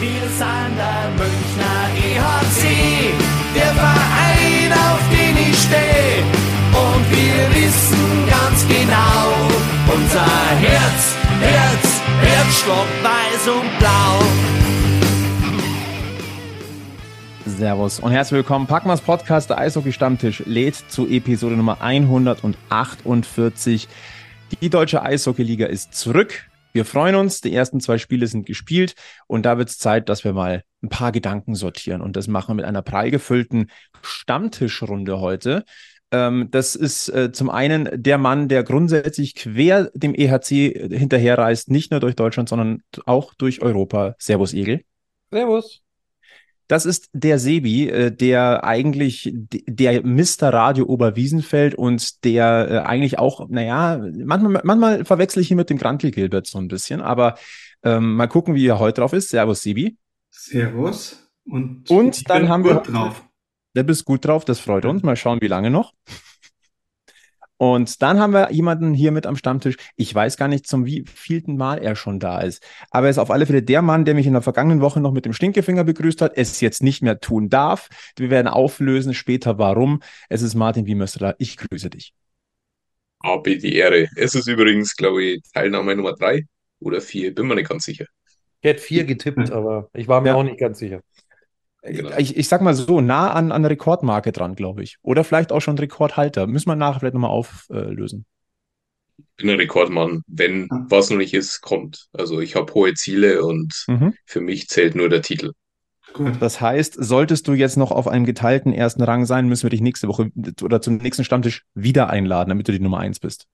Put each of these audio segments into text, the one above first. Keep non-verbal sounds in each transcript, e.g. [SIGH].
Wir sind der Münchner EHC, der Verein, auf den ich stehe. Und wir wissen ganz genau, unser Herz, Herz, Herzstock, weiß und blau. Servus und herzlich willkommen. Packmas Podcast, der Eishockey-Stammtisch, lädt zu Episode Nummer 148. Die deutsche Eishockey-Liga ist zurück. Wir freuen uns, die ersten zwei Spiele sind gespielt und da wird es Zeit, dass wir mal ein paar Gedanken sortieren und das machen wir mit einer prall gefüllten Stammtischrunde heute. Ähm, das ist äh, zum einen der Mann, der grundsätzlich quer dem EHC hinterherreist, nicht nur durch Deutschland, sondern auch durch Europa. Servus, Egel. Servus. Das ist der Sebi, äh, der eigentlich der Mr. Radio Oberwiesenfeld und der äh, eigentlich auch, naja, manchmal, manchmal verwechsel ich ihn mit dem Grantl Gilbert so ein bisschen, aber ähm, mal gucken, wie er heute drauf ist. Servus, Sebi. Servus. Und, und dann haben wir. Drauf. Der bist gut drauf, das freut uns. Mal schauen, wie lange noch. Und dann haben wir jemanden hier mit am Stammtisch. Ich weiß gar nicht, zum wievielten Mal er schon da ist. Aber er ist auf alle Fälle der Mann, der mich in der vergangenen Woche noch mit dem Stinkefinger begrüßt hat, es jetzt nicht mehr tun darf. Wir werden auflösen später, warum. Es ist Martin Wiemöstler. Ich grüße dich. Habe die Ehre. Es ist übrigens, glaube ich, Teilnahme Nummer drei oder vier. Bin mir nicht ganz sicher. Ich hätte vier getippt, aber ich war mir ja. auch nicht ganz sicher. Genau. Ich, ich sag mal so, nah an, an Rekordmarke dran, glaube ich. Oder vielleicht auch schon Rekordhalter. Müssen wir nachher vielleicht nochmal auflösen. Ich bin ein Rekordmann. Wenn was noch nicht ist, kommt. Also ich habe hohe Ziele und mhm. für mich zählt nur der Titel. Gut. Das heißt, solltest du jetzt noch auf einem geteilten ersten Rang sein, müssen wir dich nächste Woche oder zum nächsten Stammtisch wieder einladen, damit du die Nummer eins bist.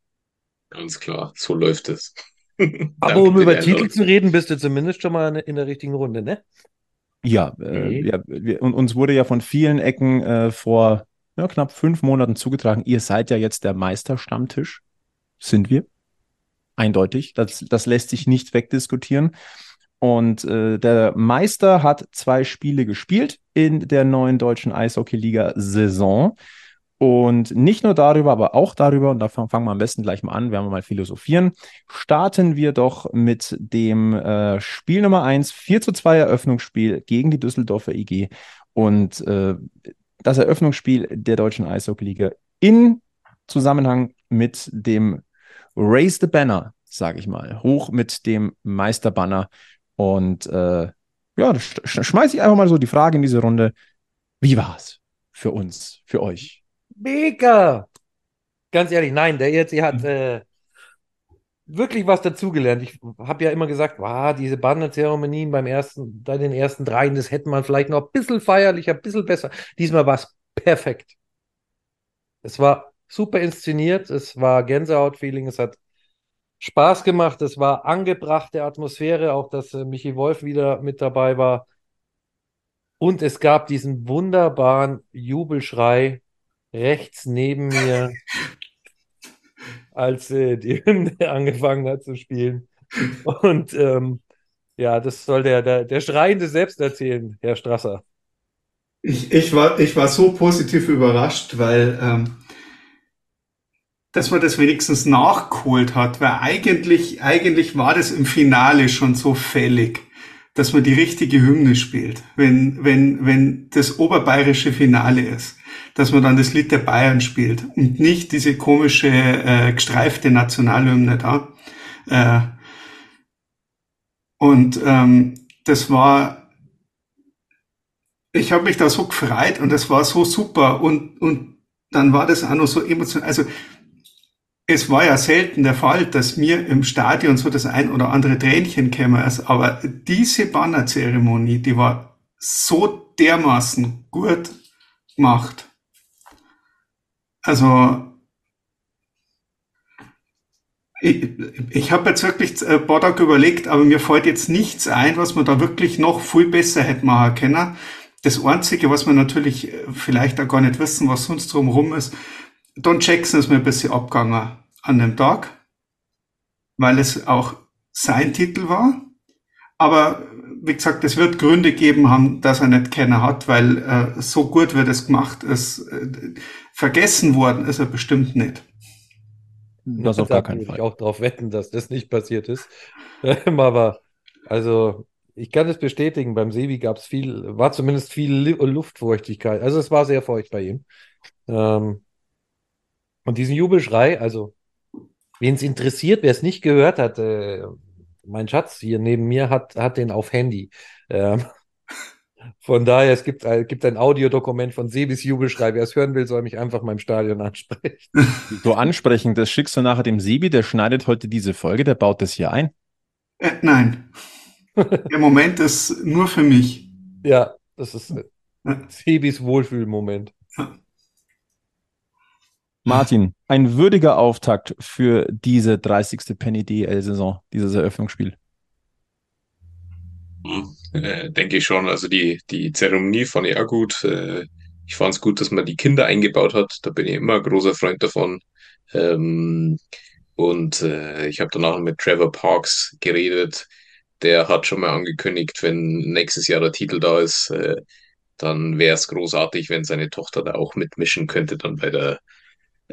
Ganz klar, so läuft es. [LAUGHS] Aber um über Titel zu reden, bist du zumindest schon mal in der richtigen Runde, ne? Ja, äh, ja wir, und uns wurde ja von vielen Ecken äh, vor ja, knapp fünf Monaten zugetragen, ihr seid ja jetzt der Meisterstammtisch. Sind wir. Eindeutig. Das, das lässt sich nicht wegdiskutieren. Und äh, der Meister hat zwei Spiele gespielt in der neuen deutschen Eishockey-Liga-Saison. Und nicht nur darüber, aber auch darüber, und da fangen wir am besten gleich mal an, werden wir mal philosophieren, starten wir doch mit dem äh, Spiel Nummer 1, 4 zu 2 Eröffnungsspiel gegen die Düsseldorfer IG und äh, das Eröffnungsspiel der deutschen Eishockey-Liga in Zusammenhang mit dem Raise the Banner, sage ich mal, hoch mit dem Meisterbanner. Und äh, ja, sch schmeiße ich einfach mal so die Frage in diese Runde, wie war es für uns, für euch? Mega! Ganz ehrlich, nein, der ERC hat mhm. äh, wirklich was dazugelernt. Ich habe ja immer gesagt, wow, diese Bannerzeremonien beim ersten, bei den ersten dreien, das hätte man vielleicht noch ein bisschen feierlicher, ein bisschen besser. Diesmal war es perfekt. Es war super inszeniert, es war Gänsehaut-Feeling, es hat Spaß gemacht, es war angebrachte Atmosphäre, auch dass äh, Michi Wolf wieder mit dabei war. Und es gab diesen wunderbaren Jubelschrei rechts neben mir, als äh, die Hymne [LAUGHS] angefangen hat zu spielen. Und ähm, ja, das soll der, der, der Schreiende selbst erzählen, Herr Strasser. Ich, ich, war, ich war so positiv überrascht, weil ähm, dass man das wenigstens nachgeholt hat, weil eigentlich, eigentlich war das im Finale schon so fällig, dass man die richtige Hymne spielt, wenn, wenn, wenn das oberbayerische Finale ist dass man dann das Lied der Bayern spielt und nicht diese komische äh, gestreifte Nationalhymne da. Äh, und ähm, das war, ich habe mich da so gefreut und das war so super und, und dann war das auch noch so emotional. Also es war ja selten der Fall, dass mir im Stadion so das ein oder andere Tränchen käme, aber diese Bannerzeremonie, die war so dermaßen gut gemacht. Also ich, ich habe jetzt wirklich ein paar Tage überlegt, aber mir fällt jetzt nichts ein, was man da wirklich noch viel besser hätte machen können. Das Einzige, was wir natürlich vielleicht auch gar nicht wissen, was sonst drumherum ist, Don Jackson ist mir ein bisschen abgegangen an dem Tag, weil es auch sein Titel war. Aber wie gesagt, es wird Gründe geben haben, dass er nicht keiner hat, weil äh, so gut wird es gemacht ist. Äh, vergessen worden ist er bestimmt nicht. Das auf gar keinen Fall. Ich auch darauf wetten, dass das nicht passiert ist. [LAUGHS] Aber also ich kann es bestätigen, beim Sebi gab es viel, war zumindest viel Luftfeuchtigkeit. Also es war sehr feucht bei ihm. Ähm, und diesen Jubelschrei, also wen es interessiert, wer es nicht gehört hat, äh, mein Schatz hier neben mir hat, hat den auf Handy. Ähm, von daher, es gibt, äh, gibt ein Audiodokument von Sebis Jubelschrei. Wer es hören will, soll mich einfach mal im Stadion ansprechen. So ansprechen, das [LAUGHS] schickst du nachher dem Sebi, der schneidet heute diese Folge, der baut das hier ein. Äh, nein. [LAUGHS] der Moment ist nur für mich. Ja, das ist äh, Sebis Wohlfühlmoment. Martin, ein würdiger Auftakt für diese 30. Penny DL-Saison, dieses Eröffnungsspiel. Äh, denke ich schon. Also die, die Zeremonie fand ich auch gut. Äh, ich fand es gut, dass man die Kinder eingebaut hat. Da bin ich immer ein großer Freund davon. Ähm, und äh, ich habe danach mit Trevor Parks geredet. Der hat schon mal angekündigt, wenn nächstes Jahr der Titel da ist, dann wäre es großartig, wenn seine Tochter da auch mitmischen könnte, dann bei der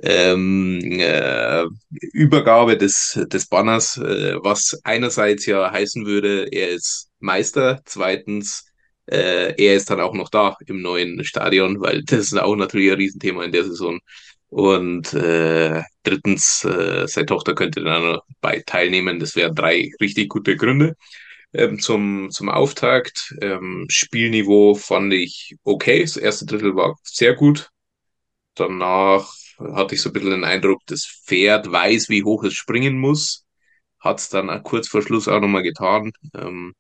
ähm, äh, Übergabe des, des Banners, äh, was einerseits ja heißen würde, er ist Meister, zweitens, äh, er ist dann auch noch da im neuen Stadion, weil das ist auch natürlich ein Riesenthema in der Saison. Und äh, drittens, äh, seine Tochter könnte dann noch bei teilnehmen. Das wären drei richtig gute Gründe. Ähm, zum, zum Auftakt. Ähm, Spielniveau fand ich okay. Das erste Drittel war sehr gut. Danach hatte ich so ein bisschen den Eindruck, das Pferd weiß, wie hoch es springen muss. Hat es dann kurz vor Schluss auch nochmal getan. Ähm,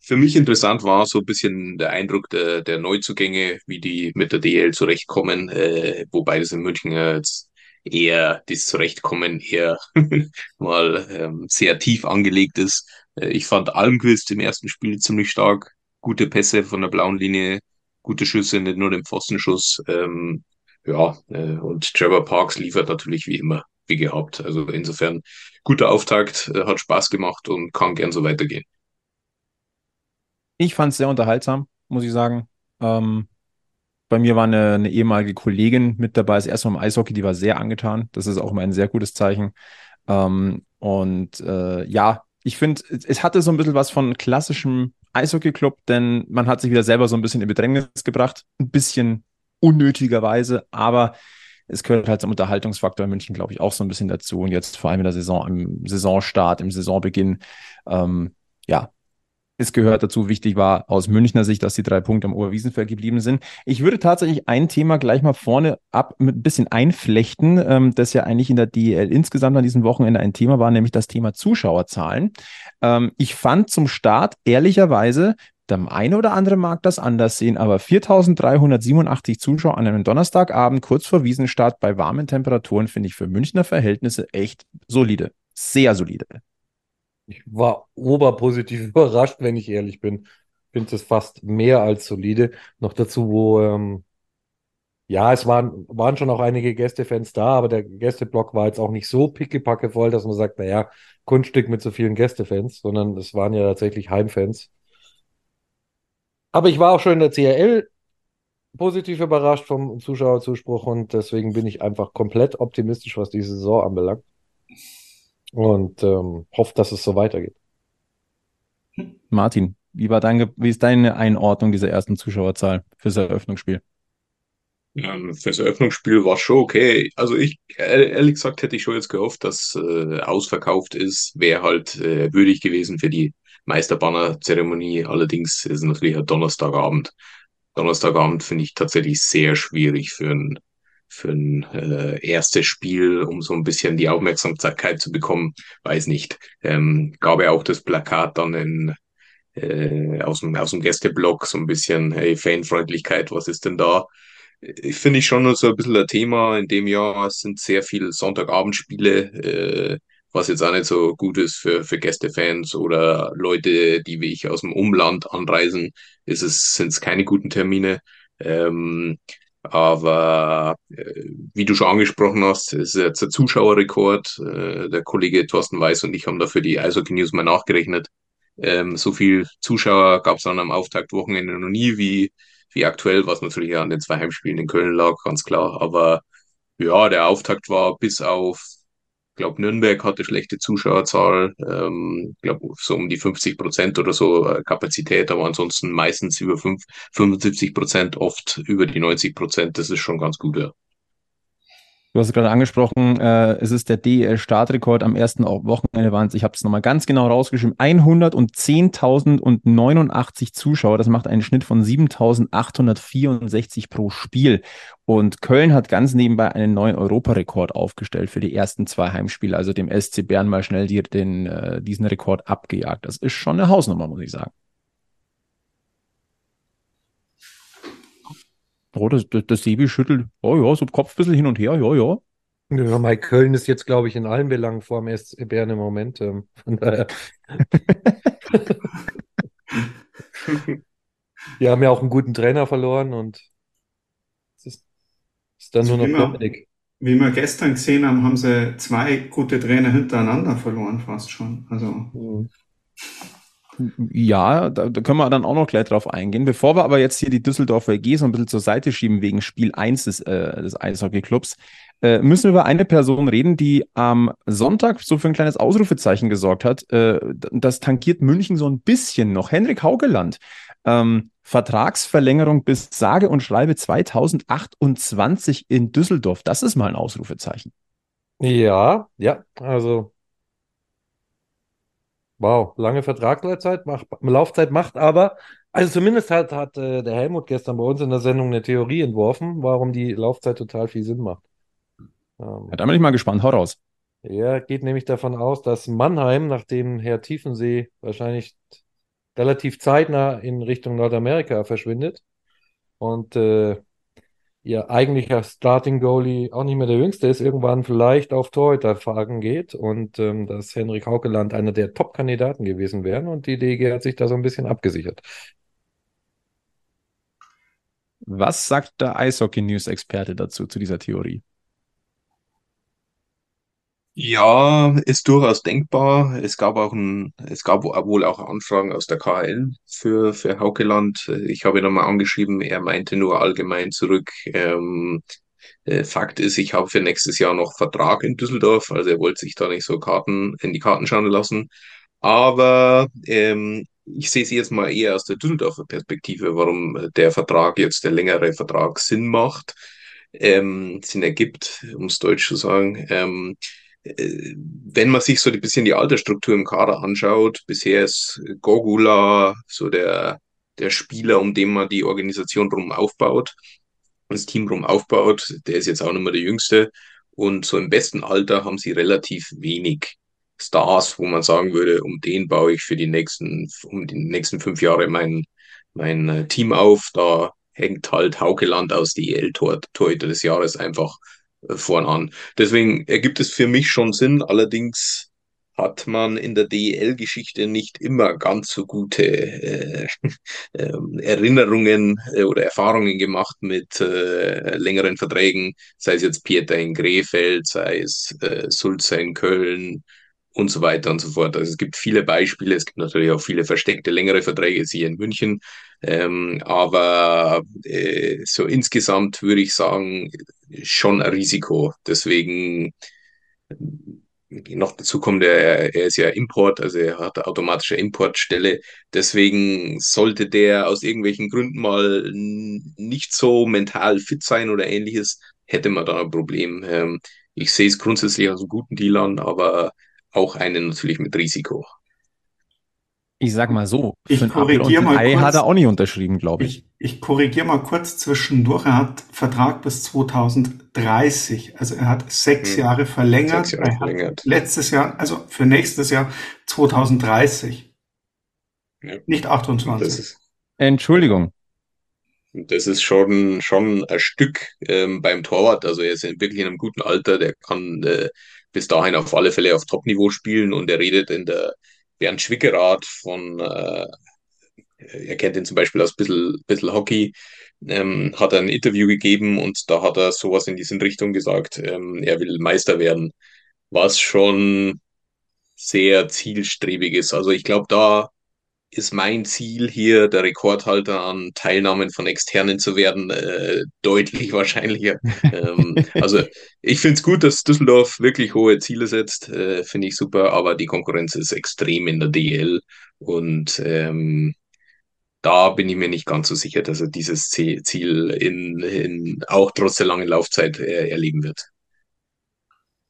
für mich interessant war so ein bisschen der Eindruck der, der Neuzugänge, wie die mit der DL zurechtkommen, äh, wobei das in München jetzt eher das Zurechtkommen eher [LAUGHS] mal ähm, sehr tief angelegt ist. Äh, ich fand Almquist im ersten Spiel ziemlich stark, gute Pässe von der blauen Linie, gute Schüsse, nicht nur den Pfostenschuss. Ähm, ja, äh, und Trevor Parks liefert natürlich wie immer, wie gehabt. Also insofern guter Auftakt, äh, hat Spaß gemacht und kann gern so weitergehen. Ich fand es sehr unterhaltsam, muss ich sagen. Ähm, bei mir war eine, eine, ehemalige Kollegin mit dabei, das erste Mal im Eishockey, die war sehr angetan. Das ist auch immer ein sehr gutes Zeichen. Ähm, und äh, ja, ich finde, es hatte so ein bisschen was von klassischem Eishockey-Club, denn man hat sich wieder selber so ein bisschen in Bedrängnis gebracht. Ein bisschen unnötigerweise, aber es gehört halt zum Unterhaltungsfaktor in München, glaube ich, auch so ein bisschen dazu. Und jetzt vor allem in der Saison, im Saisonstart, im Saisonbeginn, ähm, ja, es gehört dazu, wichtig war aus Münchner Sicht, dass die drei Punkte am Oberwiesenfeld geblieben sind. Ich würde tatsächlich ein Thema gleich mal vorne ab mit ein bisschen einflechten, ähm, das ja eigentlich in der DL insgesamt an diesem Wochenende ein Thema war, nämlich das Thema Zuschauerzahlen. Ähm, ich fand zum Start ehrlicherweise, der eine oder andere mag das anders sehen, aber 4.387 Zuschauer an einem Donnerstagabend kurz vor Wiesenstart bei warmen Temperaturen finde ich für Münchner Verhältnisse echt solide. Sehr solide. Ich war oberpositiv [LAUGHS] überrascht, wenn ich ehrlich bin. Finde es fast mehr als solide. Noch dazu, wo, ähm, ja, es waren, waren schon auch einige Gästefans da, aber der Gästeblock war jetzt auch nicht so pickepacke voll, dass man sagt, naja, Kunststück mit so vielen Gästefans, sondern es waren ja tatsächlich Heimfans. Aber ich war auch schon in der CRL positiv überrascht vom Zuschauerzuspruch und deswegen bin ich einfach komplett optimistisch, was diese Saison anbelangt und ähm, hoffe, dass es so weitergeht. Martin, wie, war dein, wie ist deine Einordnung dieser ersten Zuschauerzahl fürs Eröffnungsspiel? Ähm, fürs Eröffnungsspiel war schon okay. Also ich, ehrlich gesagt, hätte ich schon jetzt gehofft, dass äh, ausverkauft ist. Wäre halt äh, würdig gewesen für die Meisterbanner-Zeremonie. Allerdings ist es natürlich ein Donnerstagabend. Donnerstagabend finde ich tatsächlich sehr schwierig für ein für ein äh, erstes Spiel, um so ein bisschen die Aufmerksamkeit zu bekommen, weiß nicht. Ähm, gab ja auch das Plakat dann in, äh, aus, dem, aus dem Gästeblock so ein bisschen, hey, Fanfreundlichkeit, was ist denn da? Ich finde ich schon so ein bisschen ein Thema in dem Jahr. Sind sehr viele Sonntagabendspiele, äh, was jetzt auch nicht so gut ist für, für Gästefans oder Leute, die wie ich aus dem Umland anreisen, ist es, sind es keine guten Termine. Ähm, aber äh, wie du schon angesprochen hast, ist jetzt ein Zuschauerrekord. Äh, der Kollege Thorsten Weiß und ich haben dafür die Eishockey News mal nachgerechnet. Ähm, so viel Zuschauer gab es dann am Auftaktwochenende noch nie wie, wie aktuell, was natürlich an den zwei Heimspielen in Köln lag, ganz klar. Aber ja, der Auftakt war bis auf glaube, Nürnberg hatte schlechte Zuschauerzahl, ähm, glaube so um die 50 Prozent oder so äh, Kapazität, aber ansonsten meistens über 5, 75 Prozent, oft über die 90 Prozent. Das ist schon ganz gut, ja. Du hast es gerade angesprochen, äh, es ist der DEL-Startrekord am ersten Wochenende waren ich habe es nochmal ganz genau rausgeschrieben, 110.089 Zuschauer, das macht einen Schnitt von 7.864 pro Spiel. Und Köln hat ganz nebenbei einen neuen Europarekord aufgestellt für die ersten zwei Heimspiele, also dem SC Bern mal schnell die, den, äh, diesen Rekord abgejagt. Das ist schon eine Hausnummer, muss ich sagen. Oh, das, das, das Sebi schüttelt, oh ja, so Kopf ein bisschen hin und her, ja, ja. Ja, Mike Köln ist jetzt, glaube ich, in allen Belangen vor dem SC Bern im Moment. Ähm, von daher. [LAUGHS] Die haben ja auch einen guten Trainer verloren und es ist, ist dann Also nur wie noch wir, Dominik. wie wir gestern gesehen haben, haben sie zwei gute Trainer hintereinander verloren, fast schon. Also, Mhm. Ja, da, da können wir dann auch noch gleich drauf eingehen. Bevor wir aber jetzt hier die Düsseldorfer EG so ein bisschen zur Seite schieben wegen Spiel 1 des, äh, des Eishockeyclubs, äh, müssen wir über eine Person reden, die am Sonntag so für ein kleines Ausrufezeichen gesorgt hat. Äh, das tankiert München so ein bisschen noch. Henrik Haugeland. Ähm, Vertragsverlängerung bis sage und schreibe 2028 in Düsseldorf. Das ist mal ein Ausrufezeichen. Ja, ja, also wow, lange Vertragslaufzeit macht, Laufzeit macht aber, also zumindest hat, hat äh, der Helmut gestern bei uns in der Sendung eine Theorie entworfen, warum die Laufzeit total viel Sinn macht. Ähm, Ja, da bin ich mal gespannt. Hau raus. Er geht nämlich davon aus, dass Mannheim, nachdem Herr Tiefensee wahrscheinlich relativ zeitnah in Richtung Nordamerika verschwindet und äh, ihr eigentlicher Starting Goalie auch nicht mehr der jüngste ist, irgendwann vielleicht auf Torhüterfragen geht und ähm, dass Henrik Haukeland einer der Top-Kandidaten gewesen wäre und die DEG hat sich da so ein bisschen abgesichert. Was sagt der Eishockey-News-Experte dazu, zu dieser Theorie? Ja, ist durchaus denkbar. Es gab auch ein, es gab wohl auch Anfragen aus der KHL für, für Haukeland. Ich habe ihn nochmal angeschrieben, er meinte nur allgemein zurück. Ähm, äh, Fakt ist, ich habe für nächstes Jahr noch Vertrag in Düsseldorf, also er wollte sich da nicht so Karten in die Karten schauen lassen. Aber ähm, ich sehe es jetzt mal eher aus der Düsseldorfer Perspektive, warum der Vertrag jetzt, der längere Vertrag Sinn macht, ähm, Sinn ergibt, um es deutsch zu sagen. Ähm, äh, wenn man sich so ein bisschen die Altersstruktur im Kader anschaut, bisher ist Gogula so der, der Spieler, um den man die Organisation drum aufbaut, das Team drum aufbaut. Der ist jetzt auch nicht mehr der Jüngste. Und so im besten Alter haben sie relativ wenig Stars, wo man sagen würde, um den baue ich für die nächsten, um die nächsten fünf Jahre mein, mein äh, Team auf. Da hängt halt Haukeland aus DEL-Torhüter des Jahres einfach äh, vorn an. Deswegen ergibt es für mich schon Sinn. Allerdings hat man in der DEL-Geschichte nicht immer ganz so gute äh, [LAUGHS] äh, Erinnerungen äh, oder Erfahrungen gemacht mit äh, längeren Verträgen, sei es jetzt Pieter in Krefeld, sei es äh, Sulzer in Köln und so weiter und so fort. Also es gibt viele Beispiele, es gibt natürlich auch viele versteckte längere Verträge, sie in München, ähm, aber äh, so insgesamt würde ich sagen, schon ein Risiko. Deswegen noch dazu kommt, er, er ist ja Import, also er hat eine automatische Importstelle. Deswegen sollte der aus irgendwelchen Gründen mal nicht so mental fit sein oder ähnliches, hätte man da ein Problem. Ähm, ich sehe es grundsätzlich als einen guten Deal an, aber auch einen natürlich mit Risiko. Ich sag mal so, Ich korrigiere mal Ei kurz. hat er auch nicht unterschrieben, glaube ich. ich, ich korrigiere mal kurz zwischendurch. Er hat Vertrag bis 2030. Also er hat sechs Hm. Jahre verlängert. Sechs Jahre er hat verlängert. letztes Jahr, also für nächstes Jahr 2030. Ja. Nicht Das 28. ist, Das ist schon, schon ein Stück ähm, beim Torwart. Also er ist wirklich in einem guten Alter, der kann äh, bis dahin auf alle Fälle auf Top-Niveau spielen und er redet in der Bernd Schwickerath von, äh, er kennt ihn zum Beispiel aus bisschen, bisschen Hockey, ähm, hat ein Interview gegeben und da hat er sowas in diese Richtung gesagt, ähm, er will Meister werden, was schon sehr zielstrebig ist. Also ich glaube, da ist mein Ziel hier, der Rekordhalter an Teilnahmen von Externen zu werden, äh, deutlich [LAUGHS] wahrscheinlicher. ähm, also ich finde es gut, dass Düsseldorf wirklich hohe Ziele setzt, äh, finde ich super, aber die Konkurrenz ist extrem in der DL und ähm, da bin ich mir nicht ganz so sicher, dass er dieses Ziel in, in auch trotz der langen Laufzeit äh, erleben wird.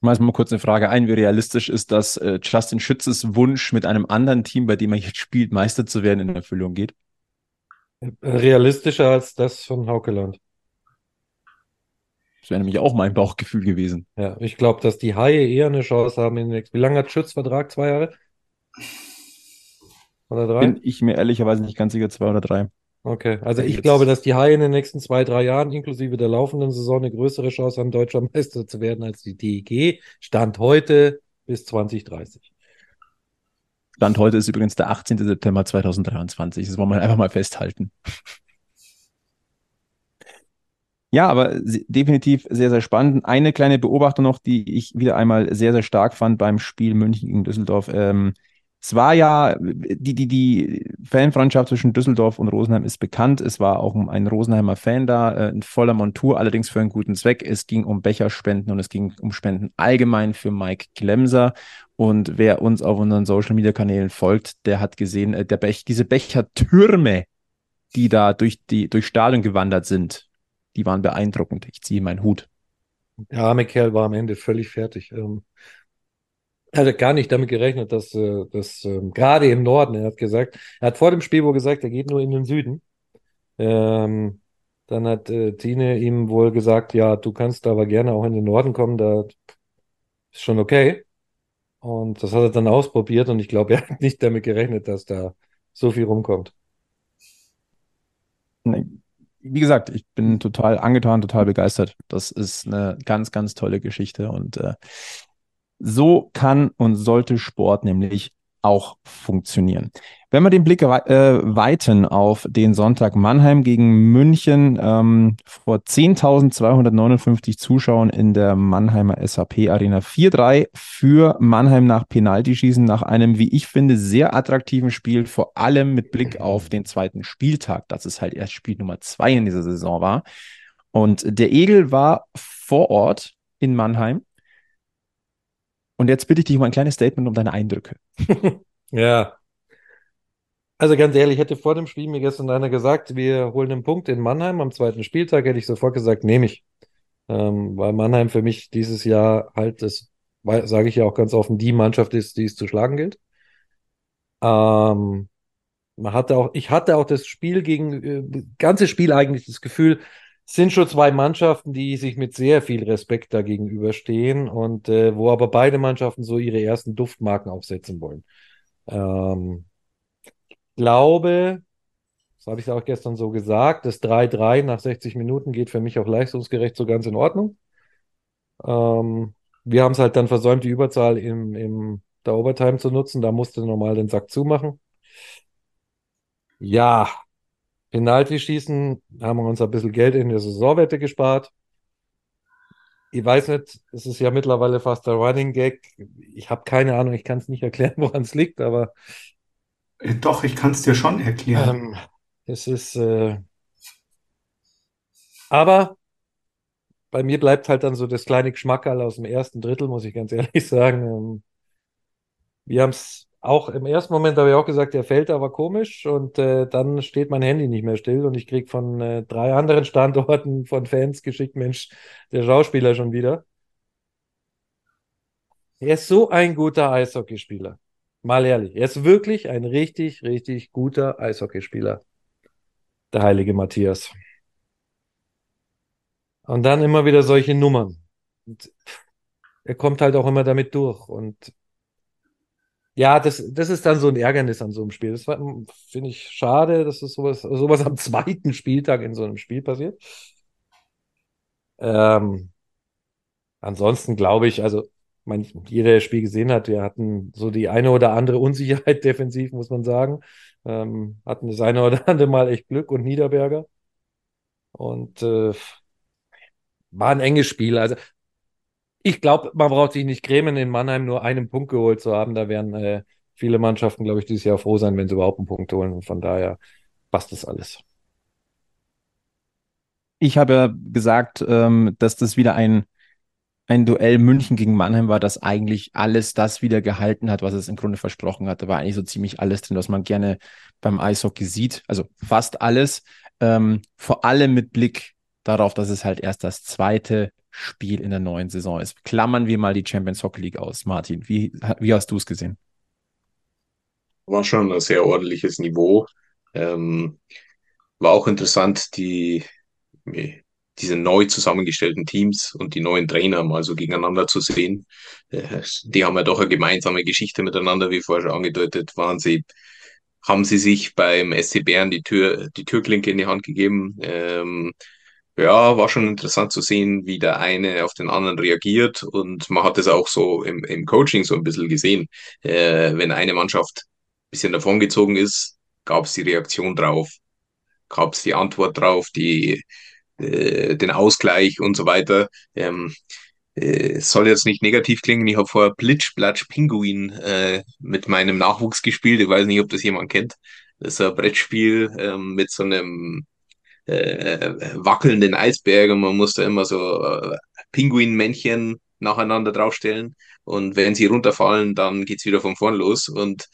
Mal mal kurz eine Frage ein, wie realistisch ist, dass äh, Justin Schützes Wunsch mit einem anderen Team, bei dem er jetzt spielt, Meister zu werden, in Erfüllung geht? Realistischer als das von Haukeland. Das wäre nämlich auch mein Bauchgefühl gewesen. Ja, ich glaube, dass die Haie eher eine Chance haben in den nächsten. Wie lange hat Schütz Vertrag? Zwei Jahre? Oder drei? Bin ich mir ehrlicherweise nicht ganz sicher, zwei oder drei. Okay, also ich glaube, dass die Haie in den nächsten zwei, drei Jahren, inklusive der laufenden Saison, eine größere Chance haben, deutscher Meister zu werden als die DEG. Stand heute bis 2030. Stand heute ist übrigens der 18. September 2023. Das wollen wir einfach mal festhalten. Ja, aber definitiv sehr, sehr spannend. Eine kleine Beobachtung noch, die ich wieder einmal sehr, sehr stark fand beim Spiel München gegen Düsseldorf. Ähm, es war ja, die, die, die Fanfreundschaft zwischen Düsseldorf und Rosenheim ist bekannt. Es war auch ein Rosenheimer Fan da, äh, in voller Montur, allerdings für einen guten Zweck. Es ging um Becherspenden und es ging um Spenden allgemein für Mike Glemser. Und wer uns auf unseren Social Media Kanälen folgt, der hat gesehen, äh, der Bech, diese Bechertürme, die da durch die, durch Stadion gewandert sind, die waren beeindruckend. Ich ziehe meinen Hut. Der arme Kerl war am Ende völlig fertig. Ähm, er hat gar nicht damit gerechnet, dass, äh, dass ähm, gerade im Norden, er hat gesagt, er hat vor dem Spiel wohl gesagt, er geht nur in den Süden. Ähm, dann hat äh, Tine ihm wohl gesagt, ja, du kannst aber gerne auch in den Norden kommen, da ist schon okay. Und das hat er dann ausprobiert und ich glaube, er hat nicht damit gerechnet, dass da so viel rumkommt. Wie gesagt, ich bin total angetan, total begeistert. Das ist eine ganz, ganz tolle Geschichte und äh, so kann und sollte Sport nämlich auch funktionieren. Wenn wir den Blick äh, weiten auf den Sonntag Mannheim gegen München ähm, vor 10.259 Zuschauern in der Mannheimer SAP Arena 4-3 für Mannheim nach Penaltyschießen nach einem, wie ich finde, sehr attraktiven Spiel, vor allem mit Blick auf den zweiten Spieltag, dass es halt erst Spiel Nummer zwei in dieser Saison war. Und der Egel war vor Ort in Mannheim und jetzt bitte ich dich um ein kleines Statement um deine Eindrücke. [LAUGHS] ja. Also ganz ehrlich, hätte vor dem Spiel mir gestern einer gesagt, wir holen einen Punkt in Mannheim am zweiten Spieltag, hätte ich sofort gesagt, nehme ich. Ähm, weil Mannheim für mich dieses Jahr halt, das sage ich ja auch ganz offen, die Mannschaft ist, die es zu schlagen gilt. Ähm, man hatte auch, ich hatte auch das Spiel gegen, äh, ganze Spiel eigentlich das Gefühl, sind schon zwei Mannschaften, die sich mit sehr viel Respekt dagegenüberstehen und äh, wo aber beide Mannschaften so ihre ersten Duftmarken aufsetzen wollen. Ähm, ich glaube, das habe ich auch gestern so gesagt, das 3-3 nach 60 Minuten geht für mich auch leistungsgerecht so ganz in Ordnung. Ähm, wir haben es halt dann versäumt, die Überzahl im, im der Overtime zu nutzen. Da musste normal den Sack zumachen. Ja, Penalty schießen, haben wir uns ein bisschen Geld in der Saisonwette gespart. Ich weiß nicht, es ist ja mittlerweile fast der Running Gag. Ich habe keine Ahnung, ich kann es nicht erklären, [LAUGHS] woran es liegt, aber. Äh, doch, ich kann es dir schon erklären. Ähm, es ist. Äh, aber bei mir bleibt halt dann so das kleine Geschmackerl aus dem ersten Drittel, muss ich ganz ehrlich [LAUGHS] sagen. Ähm, wir haben es auch im ersten Moment habe ich auch gesagt, der fällt aber komisch und äh, dann steht mein Handy nicht mehr still und ich kriege von äh, drei anderen Standorten [LAUGHS] von Fans geschickt, Mensch, der Schauspieler schon wieder. Er ist so ein guter Eishockeyspieler. Mal ehrlich, er ist wirklich ein richtig, richtig guter Eishockeyspieler. Der heilige Matthias. Und dann immer wieder solche Nummern. Und er kommt halt auch immer damit durch. Und ja, das, das ist dann so ein Ärgernis an so einem Spiel. Das finde ich schade, dass es sowas, sowas am [LAUGHS] zweiten Spieltag in so einem Spiel passiert. Ähm, ansonsten glaube ich, also mein, jeder, der das Spiel gesehen hat, wir hatten so die eine oder andere Unsicherheit [LAUGHS] defensiv, muss man sagen. Ähm, hatten das eine oder andere Mal echt Glück und Niederberger. Und äh, war ein enges Spiel. Also ich glaube, man braucht sich nicht grämen, in Mannheim nur einen Punkt geholt zu haben. Da wären äh, viele Mannschaften, glaube ich, dieses Jahr froh sein, wenn sie überhaupt einen Punkt holen. Und von daher passt das alles. Ich habe ja gesagt, ähm, dass das wieder ein, ein Duell München gegen Mannheim war, das eigentlich alles das wieder gehalten hat, was es im Grunde versprochen hat. Da war eigentlich so ziemlich alles drin, was man gerne beim Eishockey sieht. Also fast alles. Ähm, vor allem mit Blick darauf, dass es halt erst das zweite Spiel in der neuen Saison ist. Klammern wir mal die Champions Hockey League aus. Martin, wie, wie hast du es gesehen? War schon ein sehr ordentliches Niveau. Ähm, war auch interessant, die, diese neu zusammengestellten Teams und die neuen Trainer mal so gegeneinander zu sehen. Äh, die haben ja doch eine gemeinsame Geschichte miteinander, wie vorher schon angedeutet, waren sie, haben sie sich beim SC Bern die Tür, die Türklinke in die Hand gegeben. Ähm, ja, war schon interessant zu sehen, wie der eine auf den anderen reagiert und man hat es auch so im, im Coaching so ein bisschen gesehen. Äh, wenn eine Mannschaft ein bisschen davongezogen ist, gab es die Reaktion drauf, gab es die Antwort drauf, die, äh, den Ausgleich und so weiter. Ähm, äh, soll jetzt nicht negativ klingen, ich habe vorher Blitsch, Blatsch, Pinguin äh, mit meinem Nachwuchs gespielt. Ich weiß nicht, ob das jemand kennt. Das ist ein Brettspiel ähm, mit so einem äh, wackelnden Eisberg und man muss da immer so äh, Pinguinmännchen nacheinander draufstellen. Und wenn sie runterfallen, dann geht's wieder von vorn los. Und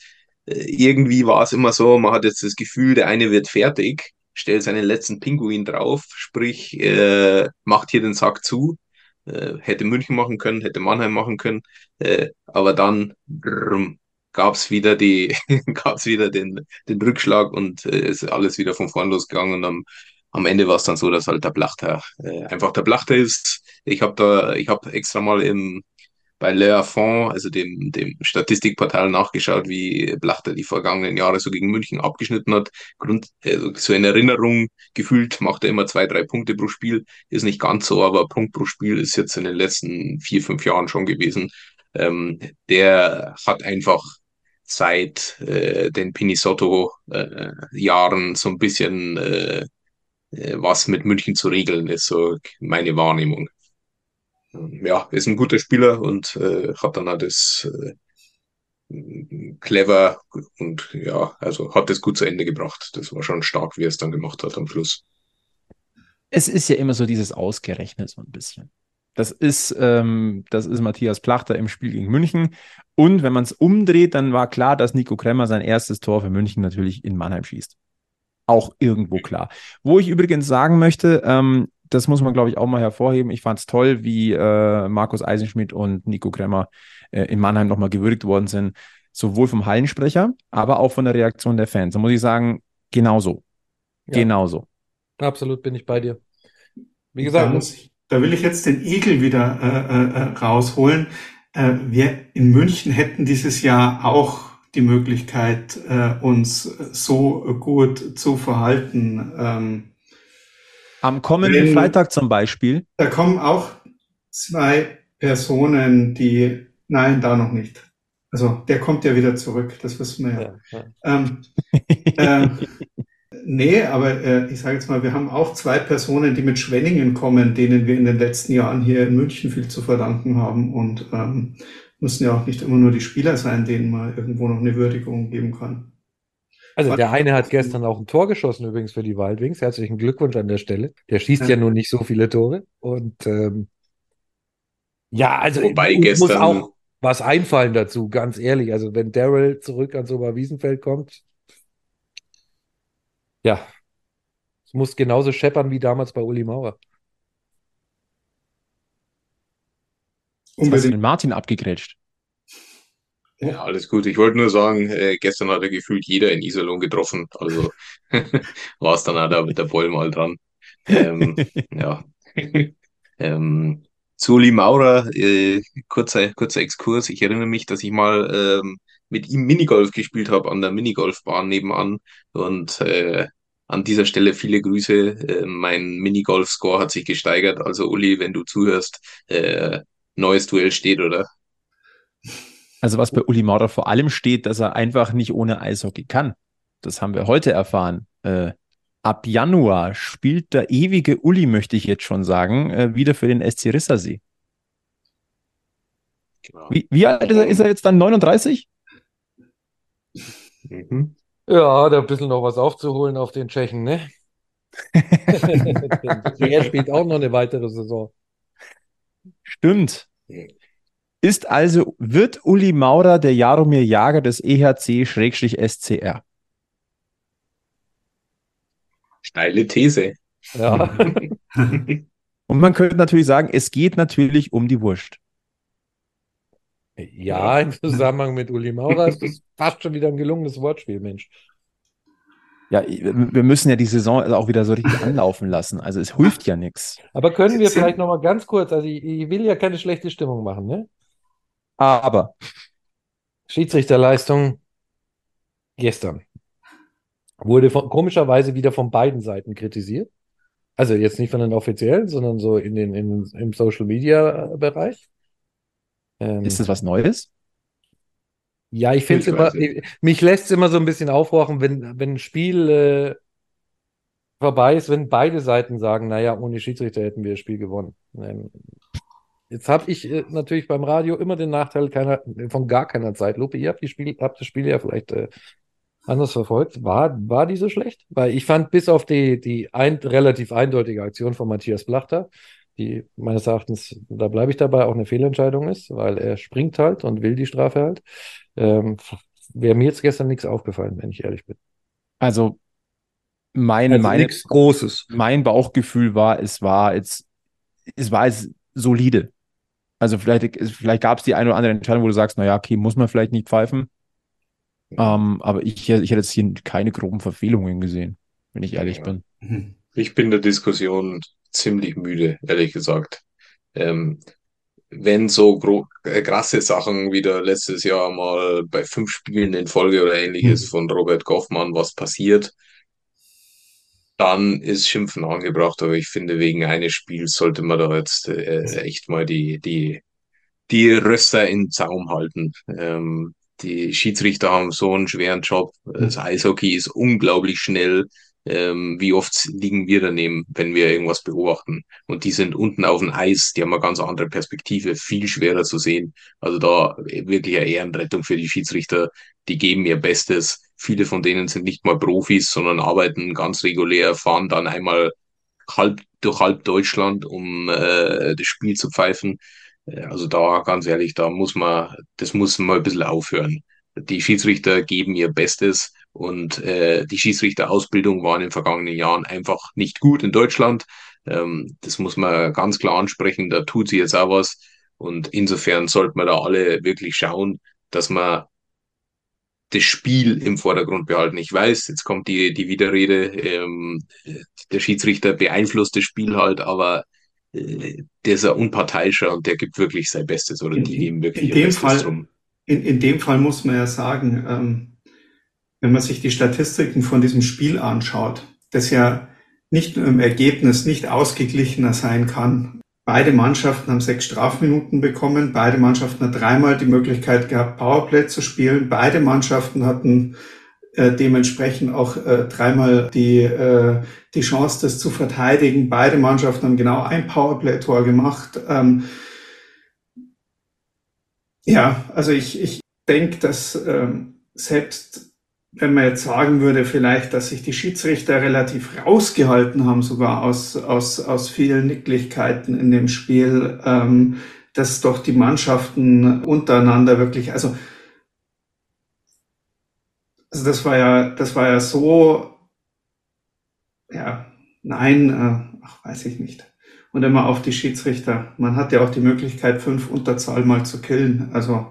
äh, irgendwie war es immer so, man hat jetzt das Gefühl, der eine wird fertig, stellt seinen letzten Pinguin drauf, sprich, äh, macht hier den Sack zu. Äh, hätte München machen können, hätte Mannheim machen können, äh, aber dann gab es wieder die, [LAUGHS] gab's wieder den, den Rückschlag und äh, ist alles wieder von vorn losgegangen. Und am, am Ende war es dann so, dass halt der Blachter äh, einfach der Blachter ist. Ich habe da, ich habe extra mal im bei Le Fond, also dem, dem Statistikportal, nachgeschaut, wie Blachter die vergangenen Jahre so gegen München abgeschnitten hat. Grund, also so in Erinnerung gefühlt macht er immer zwei, drei Punkte pro Spiel. Ist nicht ganz so, aber Punkt pro Spiel ist jetzt in den letzten vier, fünf Jahren schon gewesen. Ähm, der hat einfach seit äh, den Pinisotto-Jahren äh, so ein bisschen äh, was mit München zu regeln ist, so meine Wahrnehmung ja, ist ein guter Spieler und äh, hat dann auch das äh, clever und ja, also hat es gut zu Ende gebracht. Das war schon stark, wie er es dann gemacht hat am Schluss. Es ist ja immer so dieses Ausgerechnet so ein bisschen. Das ist, ähm, das ist Matthias Plachter im Spiel gegen München. Und wenn man es umdreht, dann war klar, dass Nico Kremmer sein erstes Tor für München natürlich in Mannheim schießt. Auch irgendwo klar. Wo ich übrigens sagen möchte, ähm, das muss man, glaube ich, auch mal hervorheben. Ich fand es toll, wie äh, Markus Eisenschmidt und Nico Kremmer äh, in Mannheim nochmal gewürdigt worden sind. Sowohl vom Hallensprecher, aber auch von der Reaktion der Fans. Da muss ich sagen, genauso. Ja. Genauso. Absolut bin ich bei dir. Wie gesagt. Da, ich, da will ich jetzt den Igel wieder äh, äh, rausholen. Äh, wir in München hätten dieses Jahr auch die Möglichkeit, äh, uns so gut zu verhalten. Ähm, am kommenden Wenn, Freitag zum Beispiel. Da kommen auch zwei Personen, die, nein, da noch nicht. Also der kommt ja wieder zurück, das wissen wir ja. ja, ja. Ähm, äh, nee, aber äh, ich sage jetzt mal, wir haben auch zwei Personen, die mit Schwenningen kommen, denen wir in den letzten Jahren hier in München viel zu verdanken haben und ähm, müssen ja auch nicht immer nur die Spieler sein, denen man irgendwo noch eine Würdigung geben kann. Also der eine hat gestern auch ein Tor geschossen übrigens für die Wildwings. Herzlichen Glückwunsch an der Stelle. Der schießt ja, ja nun nicht so viele Tore. Und ähm, ja, also Wobei gestern... muss auch was einfallen dazu, ganz ehrlich. Also wenn Daryl zurück ans Oberwiesenfeld kommt, ja, es muss genauso scheppern wie damals bei Uli Mauer. Unbedingt. Hast du den Martin abgegrätscht? Ja, alles gut. Ich wollte nur sagen, äh, gestern hat er gefühlt jeder in Iserlohn getroffen. Also [LAUGHS] war es dann auch da mit der Boll mal dran. Ähm, [LAUGHS] ja. [LAUGHS] ähm, zu Uli Maurer, äh, kurzer, kurzer Exkurs. Ich erinnere mich, dass ich mal ähm, mit ihm Minigolf gespielt habe an der Minigolfbahn nebenan. Und äh, an dieser Stelle viele Grüße. Äh, mein Minigolf-Score hat sich gesteigert. Also Uli, wenn du zuhörst, äh, neues Duell steht, oder? Also was bei Uli Maurer vor allem steht, dass er einfach nicht ohne Eishockey kann. Das haben wir heute erfahren. Äh, ab Januar spielt der ewige Uli, möchte ich jetzt schon sagen, äh, wieder für den SC Rissersee. Genau. Wie, wie alt ist er, ist er jetzt dann? 39? Mhm. Ja, da ein bisschen noch was aufzuholen auf den Tschechen, ne? [LAUGHS] [LAUGHS] er spielt auch noch eine weitere Saison. Stimmt. Ist also, wird Uli Maurer der Jaromir Jager des EHC-SCR? Steile These. Ja. [LAUGHS] Und man könnte natürlich sagen, es geht natürlich um die Wurst. Ja, im Zusammenhang mit Uli Maurer ist das fast schon wieder ein gelungenes Wortspiel, Mensch. Ja, wir müssen ja die Saison auch wieder so richtig [LAUGHS] anlaufen lassen. Also es hilft ja nichts. Aber können wir vielleicht noch mal ganz kurz, also ich, ich will ja keine schlechte Stimmung machen, ne? Aber Schiedsrichterleistung gestern wurde von, komischerweise wieder von beiden Seiten kritisiert. Also jetzt nicht von den offiziellen, sondern so in den, in, im Social Media Bereich. Ähm, ist das was Neues? Ja, ich finde es immer, mich lässt es immer so ein bisschen aufwachen, wenn, wenn ein Spiel äh, vorbei ist, wenn beide Seiten sagen, naja, ohne Schiedsrichter hätten wir das Spiel gewonnen. Ähm, jetzt habe ich äh, natürlich beim Radio immer den Nachteil keiner, von gar keiner Zeitlupe. Ihr habt, die Spiel, habt das Spiel ja vielleicht äh, anders verfolgt. War, war die so schlecht? Weil ich fand bis auf die, die ein, relativ eindeutige Aktion von Matthias Blachter, die meines Erachtens, da bleibe ich dabei, auch eine Fehlentscheidung ist, weil er springt halt und will die Strafe halt. Ähm, Wäre mir jetzt gestern nichts aufgefallen, wenn ich ehrlich bin. Also mein, also meine, nichts Großes. Mein Bauchgefühl war, es war jetzt, es war jetzt solide. Also vielleicht, vielleicht gab es die eine oder andere Entscheidung, wo du sagst, naja, okay, muss man vielleicht nicht pfeifen. Ähm, aber ich, ich hätte jetzt hier keine groben Verfehlungen gesehen, wenn ich ehrlich ja. bin. Ich bin der Diskussion ziemlich müde, ehrlich gesagt. Ähm, wenn so äh, krasse Sachen wie der letztes Jahr mal bei fünf Spielen in Folge oder ähnliches mhm. von Robert Goffmann was passiert, dann ist Schimpfen angebracht. Aber ich finde, wegen eines Spiels sollte man da jetzt äh, echt mal die, die, die Röster in Zaum halten. Ähm, die Schiedsrichter haben so einen schweren Job. Das Eishockey ist unglaublich schnell ähm, wie oft liegen wir daneben, wenn wir irgendwas beobachten. Und die sind unten auf dem Eis, die haben eine ganz andere Perspektive, viel schwerer zu sehen. Also da wirklich eine Ehrenrettung für die Schiedsrichter, die geben ihr Bestes. Viele von denen sind nicht mal Profis, sondern arbeiten ganz regulär, fahren dann einmal halb durch halb Deutschland, um äh, das Spiel zu pfeifen. Äh, also da, ganz ehrlich, da muss man, das muss mal ein bisschen aufhören. Die Schiedsrichter geben ihr Bestes und äh, die Schiedsrichterausbildung war in den vergangenen Jahren einfach nicht gut in Deutschland. Ähm, das muss man ganz klar ansprechen. Da tut sie jetzt auch was. Und insofern sollte man da alle wirklich schauen, dass man das Spiel im Vordergrund behalten. Ich weiß, jetzt kommt die, die Widerrede, ähm, der Schiedsrichter beeinflusst das Spiel halt, aber äh, der ist ein unparteiischer und der gibt wirklich sein Bestes oder die geben wirklich in dem Fall, drum. In, in dem Fall muss man ja sagen, ähm, wenn man sich die Statistiken von diesem Spiel anschaut, das ja nicht nur im Ergebnis nicht ausgeglichener sein kann. Beide Mannschaften haben sechs Strafminuten bekommen. Beide Mannschaften haben dreimal die Möglichkeit gehabt, Powerplay zu spielen. Beide Mannschaften hatten äh, dementsprechend auch äh, dreimal die, äh, die Chance, das zu verteidigen. Beide Mannschaften haben genau ein Powerplay-Tor gemacht. Ähm, ja, also ich, ich denke, dass ähm, selbst wenn man jetzt sagen würde, vielleicht, dass sich die Schiedsrichter relativ rausgehalten haben, sogar aus, aus, aus vielen Nicklichkeiten in dem Spiel, ähm, dass doch die Mannschaften untereinander wirklich, also, also das war ja, das war ja so, ja, nein, äh, ach, weiß ich nicht. Und immer auf die Schiedsrichter. Man hat ja auch die Möglichkeit, fünf Unterzahl mal zu killen. Also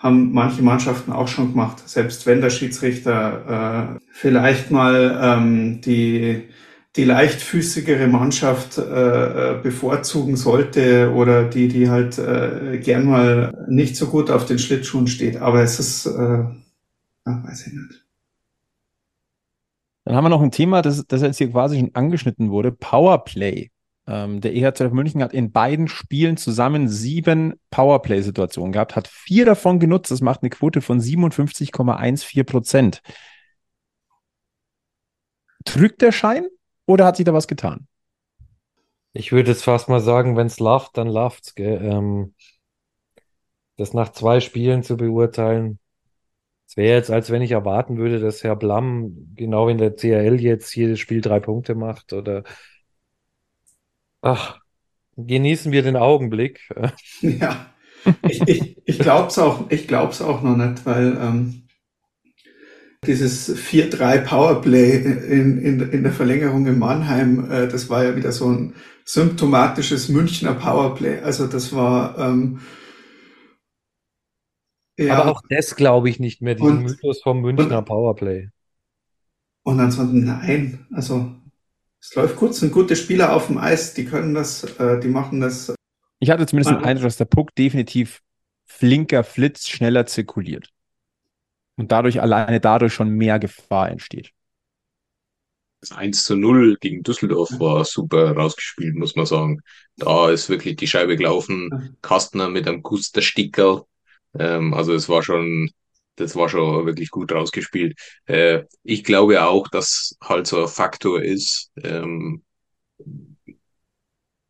haben manche Mannschaften auch schon gemacht. Selbst wenn der Schiedsrichter äh, vielleicht mal ähm, die, die leichtfüßigere Mannschaft äh, äh, bevorzugen sollte oder die, die halt äh, gern mal nicht so gut auf den Schlittschuhen steht. Aber es ist, äh, ja, weiß ich nicht. Dann haben wir noch ein Thema, das, das jetzt hier quasi schon angeschnitten wurde. Powerplay. Ähm, der EHZF München hat in beiden Spielen zusammen sieben Powerplay-Situationen gehabt, hat vier davon genutzt. Das macht eine Quote von 57,14 Prozent. Trügt der Schein oder hat sich da was getan? Ich würde jetzt fast mal sagen, wenn es läuft, dann läuft's. Ähm, das nach zwei Spielen zu beurteilen, Es wäre jetzt, als wenn ich erwarten würde, dass Herr Blam genau in der CRL jetzt jedes Spiel drei Punkte macht oder ach, genießen wir den Augenblick. [LAUGHS] Ja, ich, ich, ich glaube es auch, ich glaub's auch noch nicht, weil ähm, dieses 4-3 Powerplay in, in, in der Verlängerung in Mannheim, äh, das war ja wieder so ein symptomatisches Münchner Powerplay. Also das war ähm, ja. Aber auch das glaube ich nicht mehr, diesen und, Mythos vom Münchner und, Powerplay. Und ansonsten nein, also es läuft kurz, sind gute Spieler auf dem Eis, die können das, äh, die machen das. Ich hatte zumindest den Eindruck, dass der Puck definitiv flinker, flitz, schneller zirkuliert. Und dadurch alleine dadurch schon mehr Gefahr entsteht. Das 1 zu 0 gegen Düsseldorf war super rausgespielt, muss man sagen. Da ist wirklich die Scheibe gelaufen. Kastner mit einem Guster-Stickerl. Ähm, also es war schon, das war schon wirklich gut rausgespielt. Äh, ich glaube auch, dass halt so ein Faktor ist, ähm,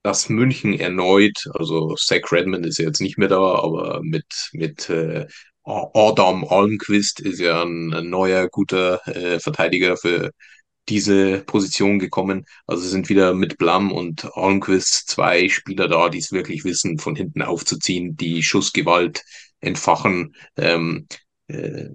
dass München erneut, also Zach Redmond ist ja jetzt nicht mehr da, aber mit, mit äh, Adam Almquist ist ja ein, ein neuer guter äh, Verteidiger für diese Position gekommen. Also sind wieder mit Blam und Almquist zwei Spieler da, die es wirklich wissen, von hinten aufzuziehen, die Schussgewalt entfachen. Ähm, äh,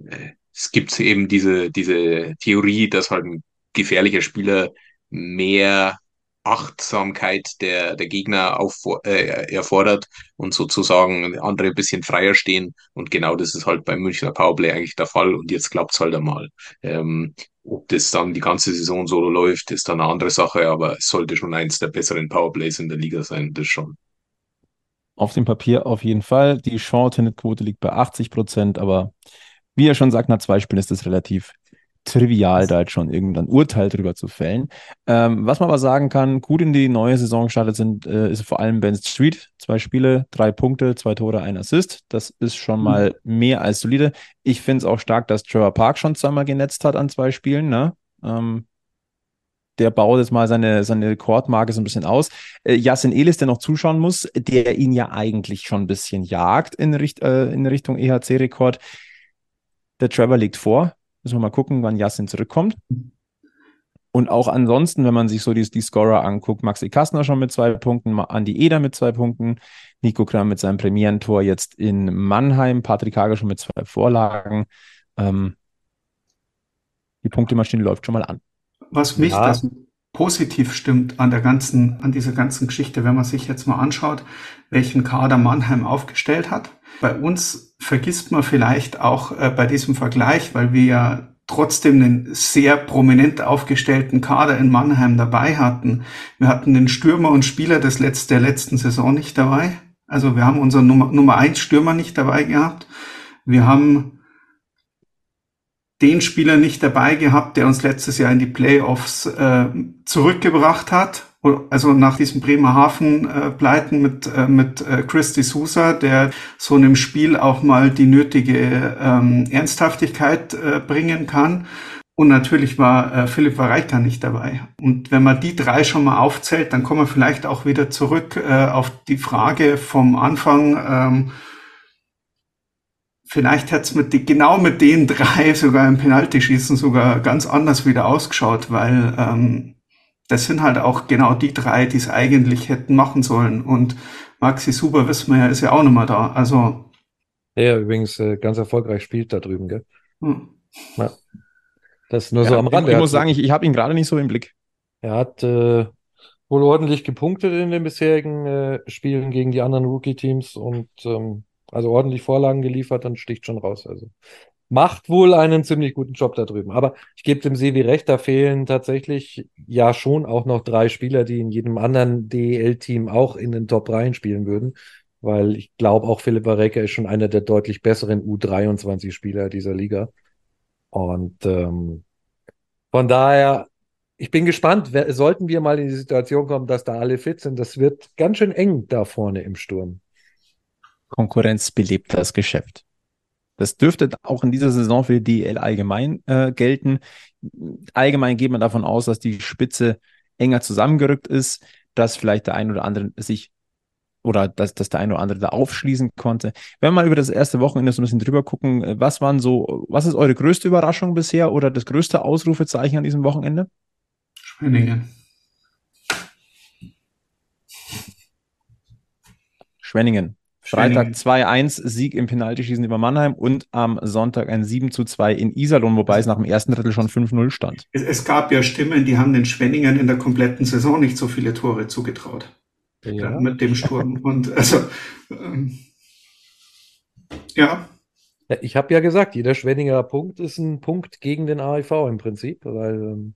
es gibt eben diese, diese Theorie, dass halt ein gefährlicher Spieler mehr Achtsamkeit der, der Gegner auf, äh, erfordert und sozusagen andere ein bisschen freier stehen. Und genau das ist halt beim Münchner Powerplay eigentlich der Fall. Und jetzt klappt's halt einmal. Ähm, ob das dann die ganze Saison so läuft, ist dann eine andere Sache, aber es sollte schon eins der besseren Powerplays in der Liga sein, das schon. Auf dem Papier auf jeden Fall. Die Short-Handed-Quote liegt bei 80 Prozent, aber wie er schon sagt, nach zwei Spielen ist das relativ trivial, da jetzt schon irgendein Urteil drüber zu fällen. Ähm, was man aber sagen kann, gut in die neue Saison gestartet sind, äh, ist vor allem Ben Street. Zwei Spiele, drei Punkte, zwei Tore, ein Assist. Das ist schon mhm. mal mehr als solide. Ich finde es auch stark, dass Trevor Park schon zweimal genetzt hat an zwei Spielen. Ne? Ähm, der baut jetzt mal seine, seine Rekordmarke so ein bisschen aus. Äh, Elis, der noch zuschauen muss, der ihn ja eigentlich schon ein bisschen jagt in, Richt, äh, in Richtung EHC-Rekord. Der Trevor liegt vor, Müssen wir mal gucken, wann Yassin zurückkommt. Und auch ansonsten, wenn man sich so die, die Scorer anguckt, Maxi Kastner schon mit zwei Punkten, Andi Eder mit zwei Punkten, Nico Kram mit seinem Premierentor jetzt in Mannheim, Patrick Hager schon mit zwei Vorlagen. Ähm, die Punktemaschine läuft schon mal an. Was mich ja. das positiv stimmt an der ganzen, an dieser ganzen Geschichte, wenn man sich jetzt mal anschaut, welchen Kader Mannheim aufgestellt hat. Bei uns vergisst man vielleicht auch äh, bei diesem Vergleich, weil wir ja trotzdem einen sehr prominent aufgestellten Kader in Mannheim dabei hatten. Wir hatten den Stürmer und Spieler des Letz der letzten Saison nicht dabei. Also wir haben unseren Nummer, Nummer eins Stürmer nicht dabei gehabt. Wir haben den Spieler nicht dabei gehabt, der uns letztes Jahr in die Playoffs äh, zurückgebracht hat. Also nach diesem Bremerhaven-Pleiten äh, mit, äh, mit äh, Christy Sousa, der so einem Spiel auch mal die nötige ähm, Ernsthaftigkeit äh, bringen kann. Und natürlich war äh, Philipp Wareika nicht dabei. Und wenn man die drei schon mal aufzählt, dann kommen wir vielleicht auch wieder zurück äh, auf die Frage vom Anfang, ähm, vielleicht hat's mit die, genau mit den drei sogar im Penaltyschießen sogar ganz anders wieder ausgeschaut, weil ähm, das sind halt auch genau die drei, die es eigentlich hätten machen sollen. Und Maxi Super, wissen wir ja, ist ja auch nochmal da. Also. Der übrigens äh, ganz erfolgreich spielt da drüben, gell? Hm. Ja. Das nur ja, so am Rande. Ich, ich muss sagen, ich, ich habe ihn gerade nicht so im Blick. Er hat äh, wohl ordentlich gepunktet in den bisherigen äh, Spielen gegen die anderen Rookie-Teams und ähm, also ordentlich Vorlagen geliefert, dann sticht schon raus. Also macht wohl einen ziemlich guten Job da drüben. Aber ich gebe dem Sevi recht, da fehlen tatsächlich ja schon auch noch drei Spieler, die in jedem anderen DEL-Team auch in den Top 3 spielen würden. Weil ich glaube, auch Philipp Vareka ist schon einer der deutlich besseren U23-Spieler dieser Liga. Und ähm, von daher, ich bin gespannt, sollten wir mal in die Situation kommen, dass da alle fit sind. Das wird ganz schön eng da vorne im Sturm. Konkurrenz belebt das Geschäft. Das dürfte auch in dieser Saison für die DL allgemein äh, gelten. Allgemein geht man davon aus, dass die Spitze enger zusammengerückt ist, dass vielleicht der ein oder andere sich oder dass, dass der eine oder andere da aufschließen konnte. Wenn wir mal über das erste Wochenende so ein bisschen drüber gucken, äh, was waren so, was ist eure größte Überraschung bisher oder das größte Ausrufezeichen an diesem Wochenende? Schwenningen. Schwenningen. Freitag 2-1 Sieg im Penaltyschießen über Mannheim und am Sonntag ein 7 2 in Iserlohn, wobei es nach dem ersten Drittel schon 5-0 stand. Es, es, gab ja Stimmen, die haben den Schwenningen in der kompletten Saison nicht so viele Tore zugetraut. Ja. Mit dem Sturm. und also ähm, ja. Ich habe ja gesagt, jeder Schwenninger Punkt ist ein Punkt gegen den AIV im Prinzip, weil ähm,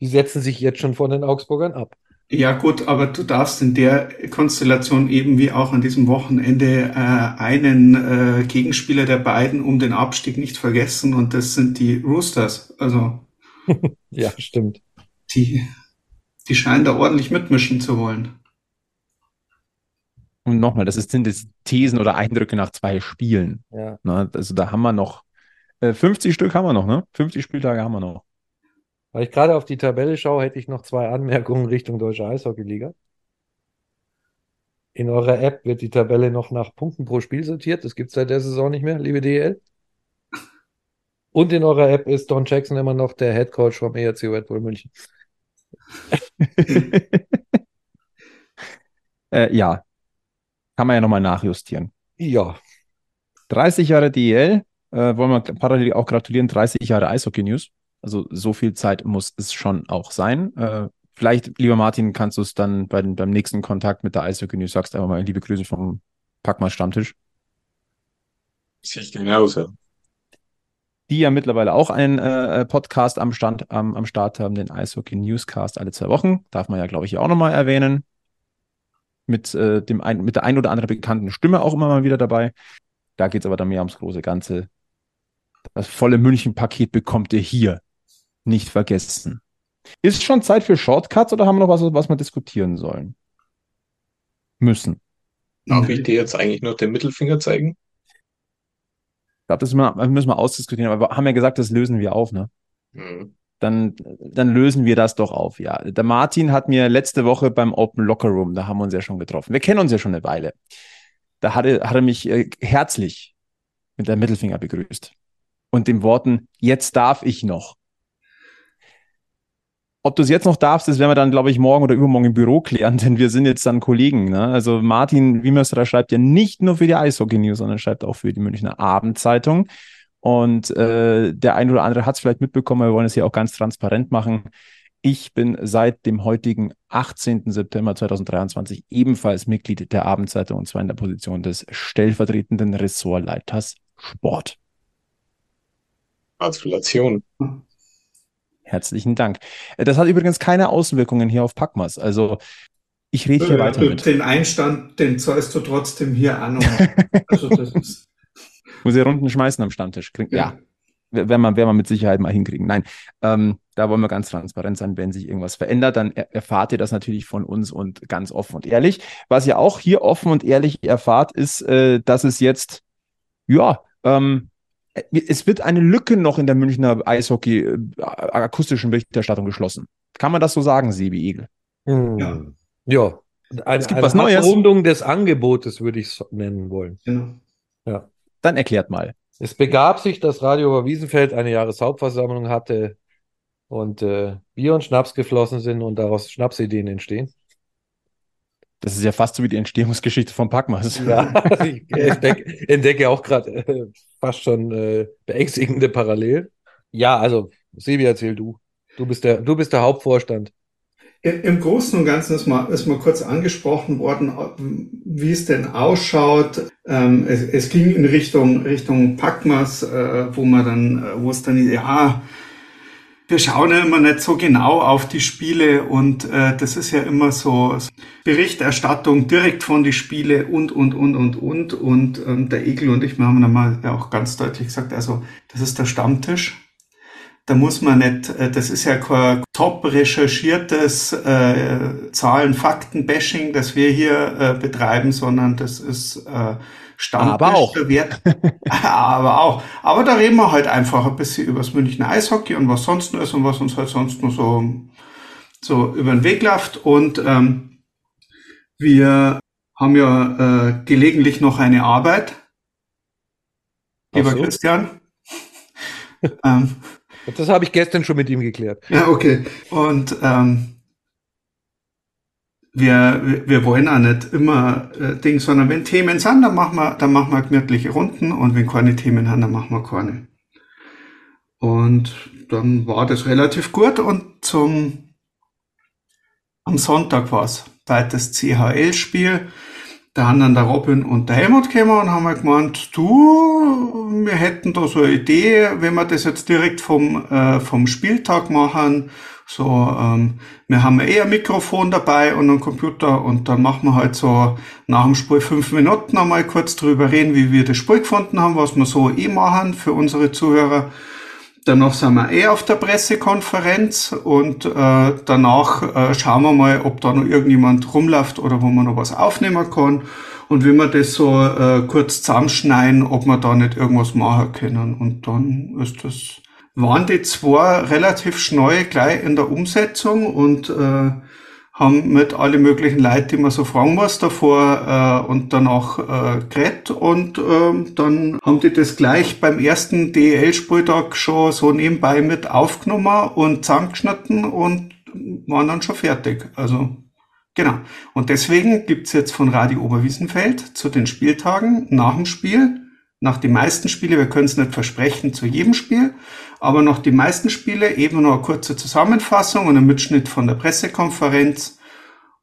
die setzen sich jetzt schon von den Augsburgern ab. Ja gut, aber du darfst in der Konstellation eben wie auch an diesem Wochenende äh, einen äh, Gegenspieler der beiden um den Abstieg nicht vergessen und das sind die Roosters. Also [LAUGHS] ja, stimmt. Die, die scheinen da ordentlich mitmischen zu wollen. Und nochmal, das sind jetzt Thesen oder Eindrücke nach zwei Spielen. Ja. Na, also da haben wir noch äh, 50 Stück haben wir noch, ne? 50 Spieltage haben wir noch. Weil ich gerade auf die Tabelle schaue, hätte ich noch zwei Anmerkungen Richtung Deutsche Eishockeyliga. In eurer App wird die Tabelle noch nach Punkten pro Spiel sortiert. Das gibt es seit der Saison nicht mehr, liebe DL. Und in eurer App ist Don Jackson immer noch der Head Coach vom ERC Red Bull München. [LAUGHS] äh, ja, kann man ja nochmal nachjustieren. Ja. 30 Jahre DL, äh, wollen wir parallel auch gratulieren, 30 Jahre Eishockey News. Also so viel Zeit muss es schon auch sein. Äh, vielleicht, lieber Martin, kannst du es dann bei, beim nächsten Kontakt mit der Eishockey News sagst einfach mal liebe Grüße vom Packmal Stammtisch. Sehe ich genauso. Die ja mittlerweile auch einen äh, Podcast am, Stand, am, am Start haben, den Eishockey Newscast alle zwei Wochen. Darf man ja, glaube ich, auch nochmal erwähnen. Mit, äh, dem ein, mit der ein oder anderen bekannten Stimme auch immer mal wieder dabei. Da geht es aber dann mehr ums große Ganze. Das volle München-Paket bekommt ihr hier nicht vergessen. Ist schon Zeit für Shortcuts oder haben wir noch was, was wir diskutieren sollen? Müssen. Darf ich dir jetzt eigentlich nur den Mittelfinger zeigen? Ich glaube, das müssen wir ausdiskutieren, aber wir haben ja gesagt, das lösen wir auf, ne? Mhm. Dann, dann lösen wir das doch auf, ja. Der Martin hat mir letzte Woche beim Open Locker Room, da haben wir uns ja schon getroffen. Wir kennen uns ja schon eine Weile. Da hat er, hat er mich äh, herzlich mit der Mittelfinger begrüßt. Und den Worten, jetzt darf ich noch. Ob du es jetzt noch darfst, das werden wir dann, glaube ich, morgen oder übermorgen im Büro klären, [LAUGHS] denn wir sind jetzt dann Kollegen. Ne? Also Martin Wiemerstra schreibt ja nicht nur für die Eishockey News, sondern schreibt auch für die Münchner Abendzeitung. Und äh, der eine oder andere hat es vielleicht mitbekommen, wir wollen es hier auch ganz transparent machen. Ich bin seit dem heutigen 18. September 2023 ebenfalls Mitglied der Abendzeitung und zwar in der Position des stellvertretenden Ressortleiters Sport. Gratulation. Herzlichen Dank. Äh, das hat übrigens keine Außenwirkungen hier auf Packmas. Also ich rede hier ja, weiter mit. Den Einstand, den zahlst du trotzdem hier an. also das [LAUGHS] ist Muss ich Runden schmeißen am Stammtisch. Ja. ja. Werden wir, werden wir mit Sicherheit mal hinkriegen. Nein, ähm, da wollen wir ganz transparent sein. Wenn sich irgendwas verändert, dann er erfahrt ihr das natürlich von uns und ganz offen und ehrlich. Was ihr auch hier offen und ehrlich erfahrt, ist, äh, dass es jetzt, ja, ähm, es wird eine Lücke noch in der Münchner Eishockey äh, akustischen Berichterstattung geschlossen. Kann man das so sagen, Sebi Egel? Hm. Ja. Ja. Eine, es gibt eine was Neues. Rundung des Angebotes würde ich es nennen wollen. Genau. Ja. Dann erklärt mal. Es begab sich, dass Radio Wiesenfeld eine Jahreshauptversammlung hatte und äh, Bier und Schnaps geflossen sind und daraus Schnapsideen entstehen. Das ist ja fast so wie die Entstehungsgeschichte von Packmas. [LAUGHS] Ja, ich entdecke, entdecke auch gerade äh, fast schon äh, beängstigende Parallelen. Ja, also, Sebi, erzähl du. Du bist der, du bist der Hauptvorstand. Im Großen und Ganzen ist mal, ist mal kurz angesprochen worden, wie es denn ausschaut. Ähm, es, es, ging in Richtung, Richtung Packmas, äh, wo man dann, wo es dann, ja, wir schauen ja immer nicht so genau auf die Spiele und äh, das ist ja immer so Berichterstattung direkt von die Spiele und, und, und, und, und. Und ähm, der Egel und ich, wir haben dann mal ja auch ganz deutlich gesagt, also das ist der Stammtisch. Da muss man nicht, äh, das ist ja kein top recherchiertes äh, Zahlen-Fakten-Bashing, das wir hier äh, betreiben, sondern das ist äh, Stammtisch aber auch. [LAUGHS] Aber auch. Aber da reden wir halt einfach ein bisschen über das Münchner Eishockey und was sonst noch ist und was uns halt sonst noch so, so über den Weg läuft. Und ähm, wir haben ja äh, gelegentlich noch eine Arbeit. Lieber so. Christian. [LAUGHS] ähm, das habe ich gestern schon mit ihm geklärt. Ja, okay. Und ähm, wir, wir wollen auch nicht immer äh, Ding, sondern wenn Themen sind, dann machen wir, dann machen wir gemütliche Runden und wenn keine Themen haben, dann machen wir keine. Und dann war das relativ gut und zum am Sonntag war es, zweites CHL-Spiel. Da haben dann der Robin und der Helmut gekommen und haben gemeint, du, wir hätten da so eine Idee, wenn wir das jetzt direkt vom, äh, vom Spieltag machen, so, ähm, wir haben eh ein Mikrofon dabei und einen Computer und dann machen wir halt so nach dem Spiel fünf Minuten einmal kurz drüber reden, wie wir das Spiel gefunden haben, was wir so eh machen für unsere Zuhörer. Danach sind wir eh auf der Pressekonferenz und äh, danach äh, schauen wir mal, ob da noch irgendjemand rumläuft oder wo man noch was aufnehmen kann. Und wenn wir das so äh, kurz zusammenschneiden, ob wir da nicht irgendwas machen können. Und dann ist das, waren die zwei relativ schnell gleich in der Umsetzung und äh, haben mit alle möglichen Leuten, die man so fragen muss, davor äh, und danach äh, geredet und äh, dann haben die das gleich beim ersten DEL-Spieltag schon so nebenbei mit aufgenommen und zusammengeschnitten und waren dann schon fertig. Also genau. Und deswegen gibt's jetzt von Radio Oberwiesenfeld zu den Spieltagen nach dem Spiel nach den meisten Spiele, wir können es nicht versprechen zu jedem Spiel, aber nach den meisten Spiele eben noch eine kurze Zusammenfassung und ein Mitschnitt von der Pressekonferenz.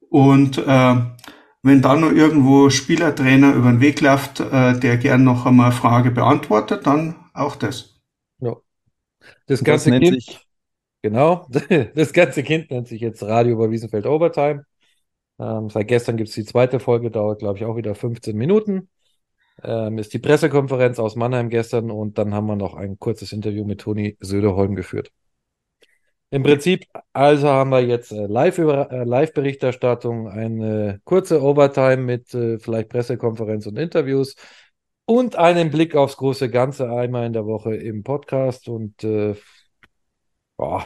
Und äh, wenn dann noch irgendwo Spielertrainer über den Weg läuft, äh, der gern noch einmal eine Frage beantwortet, dann auch das. Ja. Das ganze das Kind, sich... genau, [LAUGHS] das ganze Kind nennt sich jetzt Radio über Wiesenfeld Overtime. Ähm, seit gestern gibt es die zweite Folge, dauert glaube ich auch wieder 15 Minuten ähm, ist die Pressekonferenz aus Mannheim gestern und dann haben wir noch ein kurzes Interview mit Toni Söderholm geführt. Im Prinzip, also haben wir jetzt äh, Live-Berichterstattung, äh, Live eine kurze Overtime mit äh, vielleicht Pressekonferenz und Interviews und einen Blick aufs große Ganze einmal in der Woche im Podcast und äh, boah.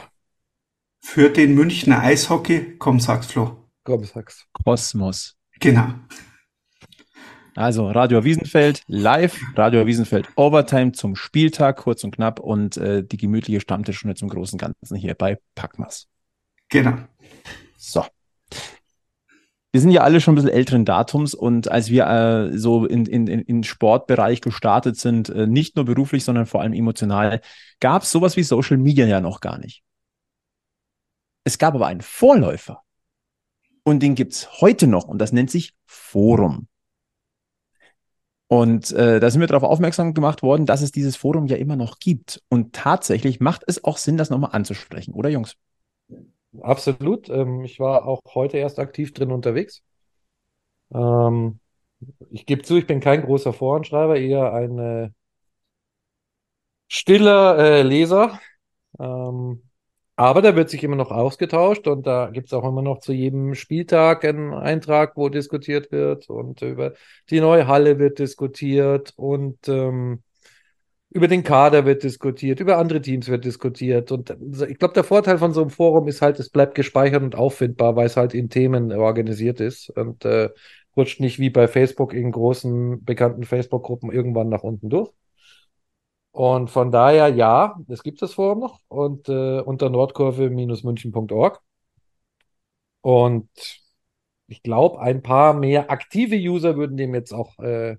Für den Münchner Eishockey, komm, sag's Flo. Komm, sag's. Kosmos. Genau. Also Radio Wiesenfeld live, Radio Wiesenfeld Overtime zum Spieltag, kurz und knapp und äh, die gemütliche Stammtischstunde zum großen Ganzen hier bei Packmas. Genau. So. Wir sind ja alle schon ein bisschen älteren Datums und als wir äh, so in, in, in Sportbereich gestartet sind, äh, nicht nur beruflich, sondern vor allem emotional, gab es sowas wie Social Media ja noch gar nicht. Es gab aber einen Vorläufer und den gibt's heute noch und das nennt sich Forum. Und äh, da sind wir darauf aufmerksam gemacht worden, dass es dieses Forum ja immer noch gibt. Und tatsächlich macht es auch Sinn, das nochmal anzusprechen, oder Jungs? Absolut. Ähm, ich war auch heute erst aktiv drin unterwegs. Ähm, ich gebe zu, ich bin kein großer Forenschreiber, eher ein äh, stiller äh, Leser. Ähm, aber da wird sich immer noch ausgetauscht und da gibt es auch immer noch zu jedem Spieltag einen Eintrag, wo diskutiert wird und über die neue Halle wird diskutiert und ähm, über den Kader wird diskutiert, über andere Teams wird diskutiert. Und ich glaube, der Vorteil von so einem Forum ist halt, es bleibt gespeichert und auffindbar, weil es halt in Themen organisiert ist und äh, rutscht nicht wie bei Facebook in großen bekannten Facebook-Gruppen irgendwann nach unten durch. Und von daher, ja, es gibt das Forum noch und äh, unter nordkurve-münchen.org. Und ich glaube, ein paar mehr aktive User würden dem jetzt auch äh,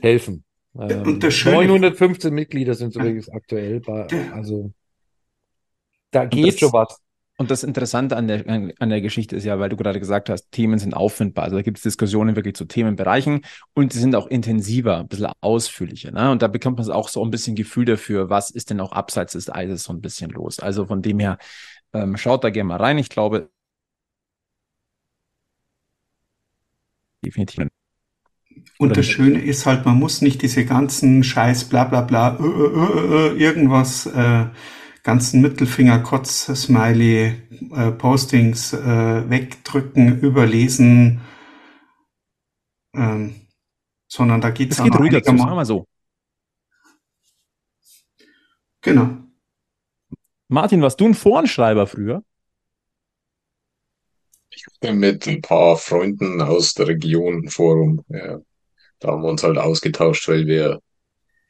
helfen. Ähm, und das Schöne, 915 Mitglieder sind übrigens aktuell. Bei, also da geht das, schon was. Und das Interessante an der, an der Geschichte ist ja, weil du gerade gesagt hast, Themen sind auffindbar. Also da gibt es Diskussionen wirklich zu Themenbereichen und sie sind auch intensiver, ein bisschen ausführlicher. Ne? Und da bekommt man auch so ein bisschen Gefühl dafür, was ist denn auch abseits des Eises so ein bisschen los. Also von dem her, ähm, schaut da gerne mal rein. Ich glaube, definitiv. Und das Schöne ist halt, man muss nicht diese ganzen Scheiß, bla bla bla, äh, äh, äh, irgendwas äh, ganzen Mittelfinger-Kotz-Smiley äh, Postings äh, wegdrücken, überlesen, ähm, sondern da geht's es geht ruhiger zu, sagen wir so. Genau. Martin, warst du ein Forenschreiber früher? Ich bin mit ein paar Freunden aus der Region Forum. Ja, da haben wir uns halt ausgetauscht, weil wir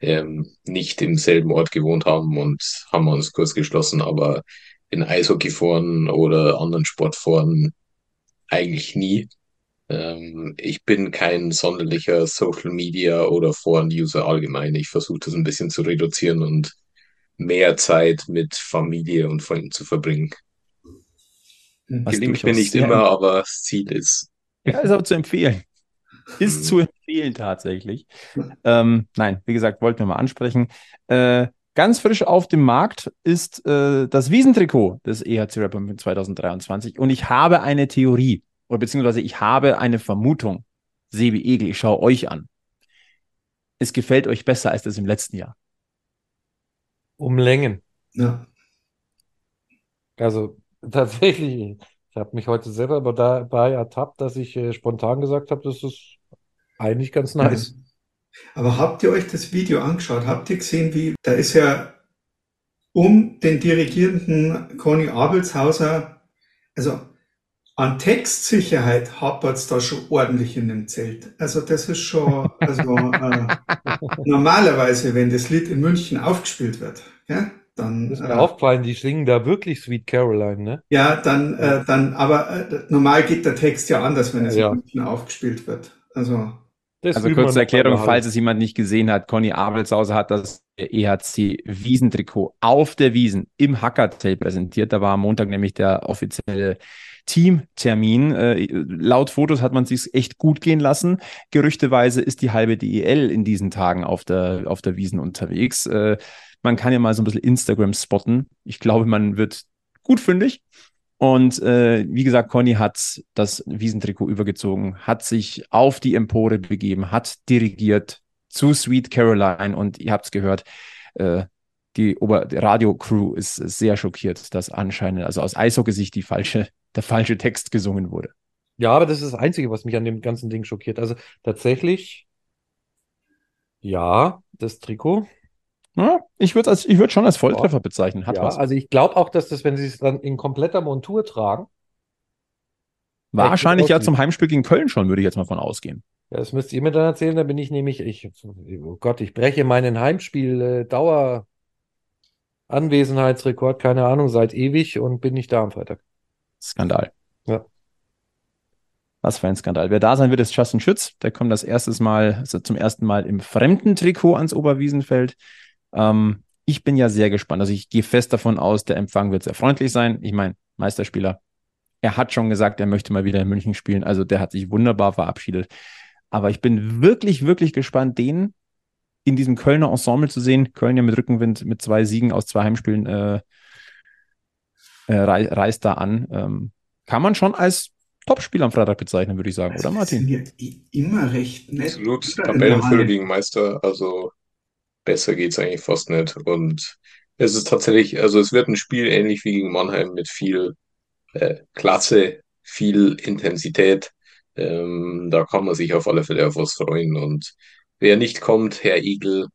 ähm, nicht im selben Ort gewohnt haben und haben uns kurz geschlossen, aber in Eishockeyforen oder anderen Sportforen eigentlich nie. Ähm, ich bin kein sonderlicher Social Media oder Foren-User allgemein. Ich versuche das ein bisschen zu reduzieren und mehr Zeit mit Familie und Freunden zu verbringen. Was Gelingt mir nicht immer, aber das Ziel ist. Ja, ist aber zu empfehlen. Ist zu empfehlen tatsächlich. Ähm, nein, wie gesagt, wollten wir mal ansprechen. Äh, ganz frisch auf dem Markt ist äh, das Wiesentrikot des EHC Rapper 2023 und ich habe eine Theorie oder beziehungsweise ich habe eine Vermutung. Sebi Egel, ich schaue euch an. Es gefällt euch besser als das im letzten Jahr. Um Längen. Ja. Also [LAUGHS] tatsächlich, ich habe mich heute selber dabei ertappt, dass ich äh, spontan gesagt habe, das ist eigentlich ganz nice. Aber habt ihr euch das Video angeschaut? Habt ihr gesehen, wie da ist ja um den dirigierenden Conny Abelshauser, also an Textsicherheit hapert es da schon ordentlich in dem Zelt. Also das ist schon, also äh, [LAUGHS] normalerweise, wenn das Lied in München aufgespielt wird, ja, dann. ist mir äh, aufgefallen, die singen da wirklich Sweet Caroline, ne? Ja, dann, äh, dann, aber äh, normal geht der Text ja anders, wenn es ja. in München aufgespielt wird. Also. Das also kurze Erklärung, falls es jemand nicht gesehen hat, Conny Abelshauser hat das EHC Wiesentrikot auf der Wiesen im Hackertail präsentiert. Da war am Montag nämlich der offizielle Teamtermin. Äh, laut Fotos hat man sich echt gut gehen lassen. Gerüchteweise ist die halbe DEL in diesen Tagen auf der, auf der Wiesen unterwegs. Äh, man kann ja mal so ein bisschen Instagram spotten. Ich glaube, man wird gut fündig. Und äh, wie gesagt, Conny hat das Wiesentrikot übergezogen, hat sich auf die Empore begeben, hat dirigiert zu Sweet Caroline und ihr habt es gehört, äh, die, Ober Radio-Crew ist sehr schockiert, dass anscheinend, also aus Eishockey-Sicht, die falsche, der falsche Text gesungen wurde. Ja, aber das ist das Einzige, was mich an dem ganzen Ding schockiert. Also tatsächlich, ja, das Trikot ja, ich würde es würd schon als Volltreffer ja. bezeichnen. Hat ja, was. Also ich glaube auch, dass das, wenn sie es dann in kompletter Montur tragen. Wahrscheinlich ja zum Heimspiel gegen Köln schon, würde ich jetzt mal von ausgehen. Ja, das müsst ihr mir dann erzählen, da bin ich nämlich, ich, oh Gott, ich breche meinen Heimspiel-Dauer. Anwesenheitsrekord, keine Ahnung, seit ewig und bin nicht da am Freitag. Skandal. Ja. Was für ein Skandal. Wer da sein wird, ist Justin Schütz. Der kommt das erste Mal, also zum ersten Mal im fremden Trikot ans Oberwiesenfeld. Ähm, ich bin ja sehr gespannt. Also ich gehe fest davon aus, der Empfang wird sehr freundlich sein. Ich meine, Meisterspieler. Er hat schon gesagt, er möchte mal wieder in München spielen. Also der hat sich wunderbar verabschiedet. Aber ich bin wirklich, wirklich gespannt, den in diesem Kölner Ensemble zu sehen. Köln ja mit Rückenwind, mit zwei Siegen aus zwei Heimspielen äh, äh, reist da an. Ähm, kann man schon als Topspiel am Freitag bezeichnen, würde ich sagen, oder Martin? Das ist immer recht nett. Absolut. Tabellenführer gegen Meister. Also besser geht es eigentlich fast nicht. Und es ist tatsächlich, also es wird ein Spiel ähnlich wie gegen Mannheim mit viel äh, Klasse, viel Intensität. Ähm, da kann man sich auf alle Fälle auf was freuen. Und wer nicht kommt, Herr Igel,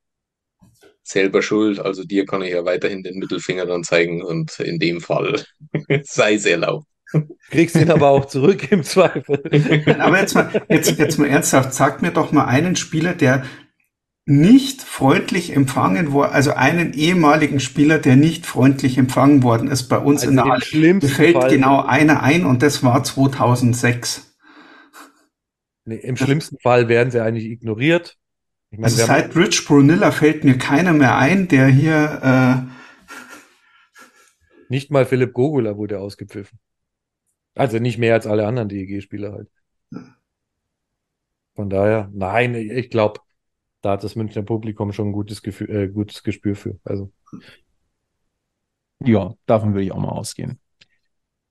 selber schuld. Also dir kann ich ja weiterhin den Mittelfinger dann zeigen und in dem Fall [LAUGHS] sei es erlaubt. Kriegst ihn aber auch zurück im Zweifel. [LAUGHS] aber jetzt mal, jetzt, jetzt mal ernsthaft, sag mir doch mal einen Spieler, der nicht freundlich empfangen worden, also einen ehemaligen Spieler, der nicht freundlich empfangen worden ist bei uns also in der Halle. Fällt Fall genau einer ein und das war 2006. Nee, Im schlimmsten Fall werden sie eigentlich ignoriert. Ich meine, also seit Rich Brunilla fällt mir keiner mehr ein, der hier äh, nicht mal Philipp Gogula wurde ausgepfiffen. Also nicht mehr als alle anderen DEG-Spieler halt. Von daher, nein, ich glaube, da hat das Münchner Publikum schon ein gutes, Gefühl, äh, gutes Gespür für. Also. Ja, davon würde ich auch mal ausgehen.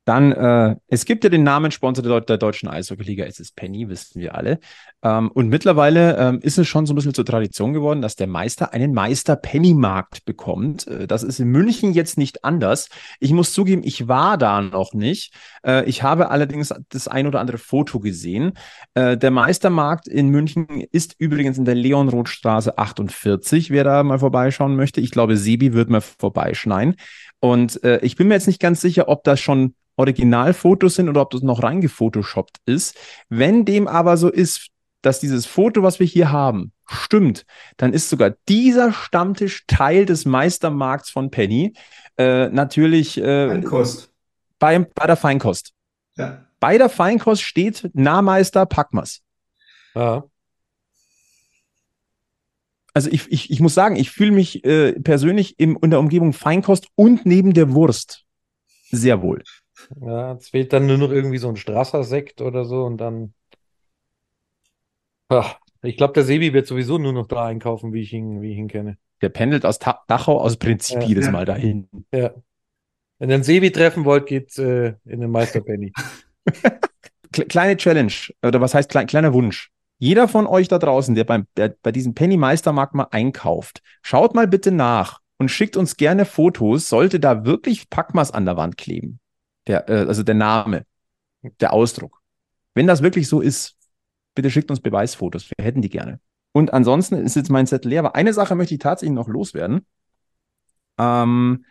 Dann, äh, es gibt ja den Namenssponsor der, der deutschen Eishockey-Liga, es ist Penny, wissen wir alle. Ähm, und mittlerweile ähm, ist es schon so ein bisschen zur Tradition geworden, dass der Meister einen Meister-Penny-Markt bekommt. Äh, das ist in München jetzt nicht anders. Ich muss zugeben, ich war da noch nicht. Äh, ich habe allerdings das ein oder andere Foto gesehen. Äh, der Meistermarkt in München ist übrigens in der Leonrothstraße 48, wer da mal vorbeischauen möchte. Ich glaube, Sebi wird mal vorbeischneien. Und äh, ich bin mir jetzt nicht ganz sicher, ob das schon Originalfotos sind oder ob das noch reingefotoshoppt ist. Wenn dem aber so ist, dass dieses Foto, was wir hier haben, stimmt, dann ist sogar dieser Stammtisch Teil des Meistermarkts von Penny. Äh, natürlich äh, Feinkost. Bei, bei der Feinkost. Ja. Bei der Feinkost steht Nahmeister Packmas. Ja. Also ich, ich, ich muss sagen, ich fühle mich äh, persönlich im, in der Umgebung Feinkost und neben der Wurst sehr wohl. Ja, es fehlt dann nur noch irgendwie so ein Strasser-Sekt oder so und dann. Ach, ich glaube, der Sebi wird sowieso nur noch da einkaufen, wie ich ihn, wie ich ihn kenne. Der pendelt aus Ta Dachau aus Prinzip Ja. jedes. Mal dahin. Ja. Wenn ihr einen Sebi treffen wollt, geht's äh, in den Meisterpenny. [LAUGHS] Kle kleine Challenge, oder was heißt klein, kleiner Wunsch? Jeder von euch da draußen, der beim, der bei diesem Penny Meistermarkt mal einkauft, schaut mal bitte nach und schickt uns gerne Fotos, sollte da wirklich Packmas an der Wand kleben. Der, äh, also der Name, der Ausdruck. Wenn das wirklich so ist, bitte schickt uns Beweisfotos. Wir hätten die gerne. Und ansonsten ist jetzt mein Zettel leer. Aber eine Sache möchte ich tatsächlich noch loswerden. Ähm,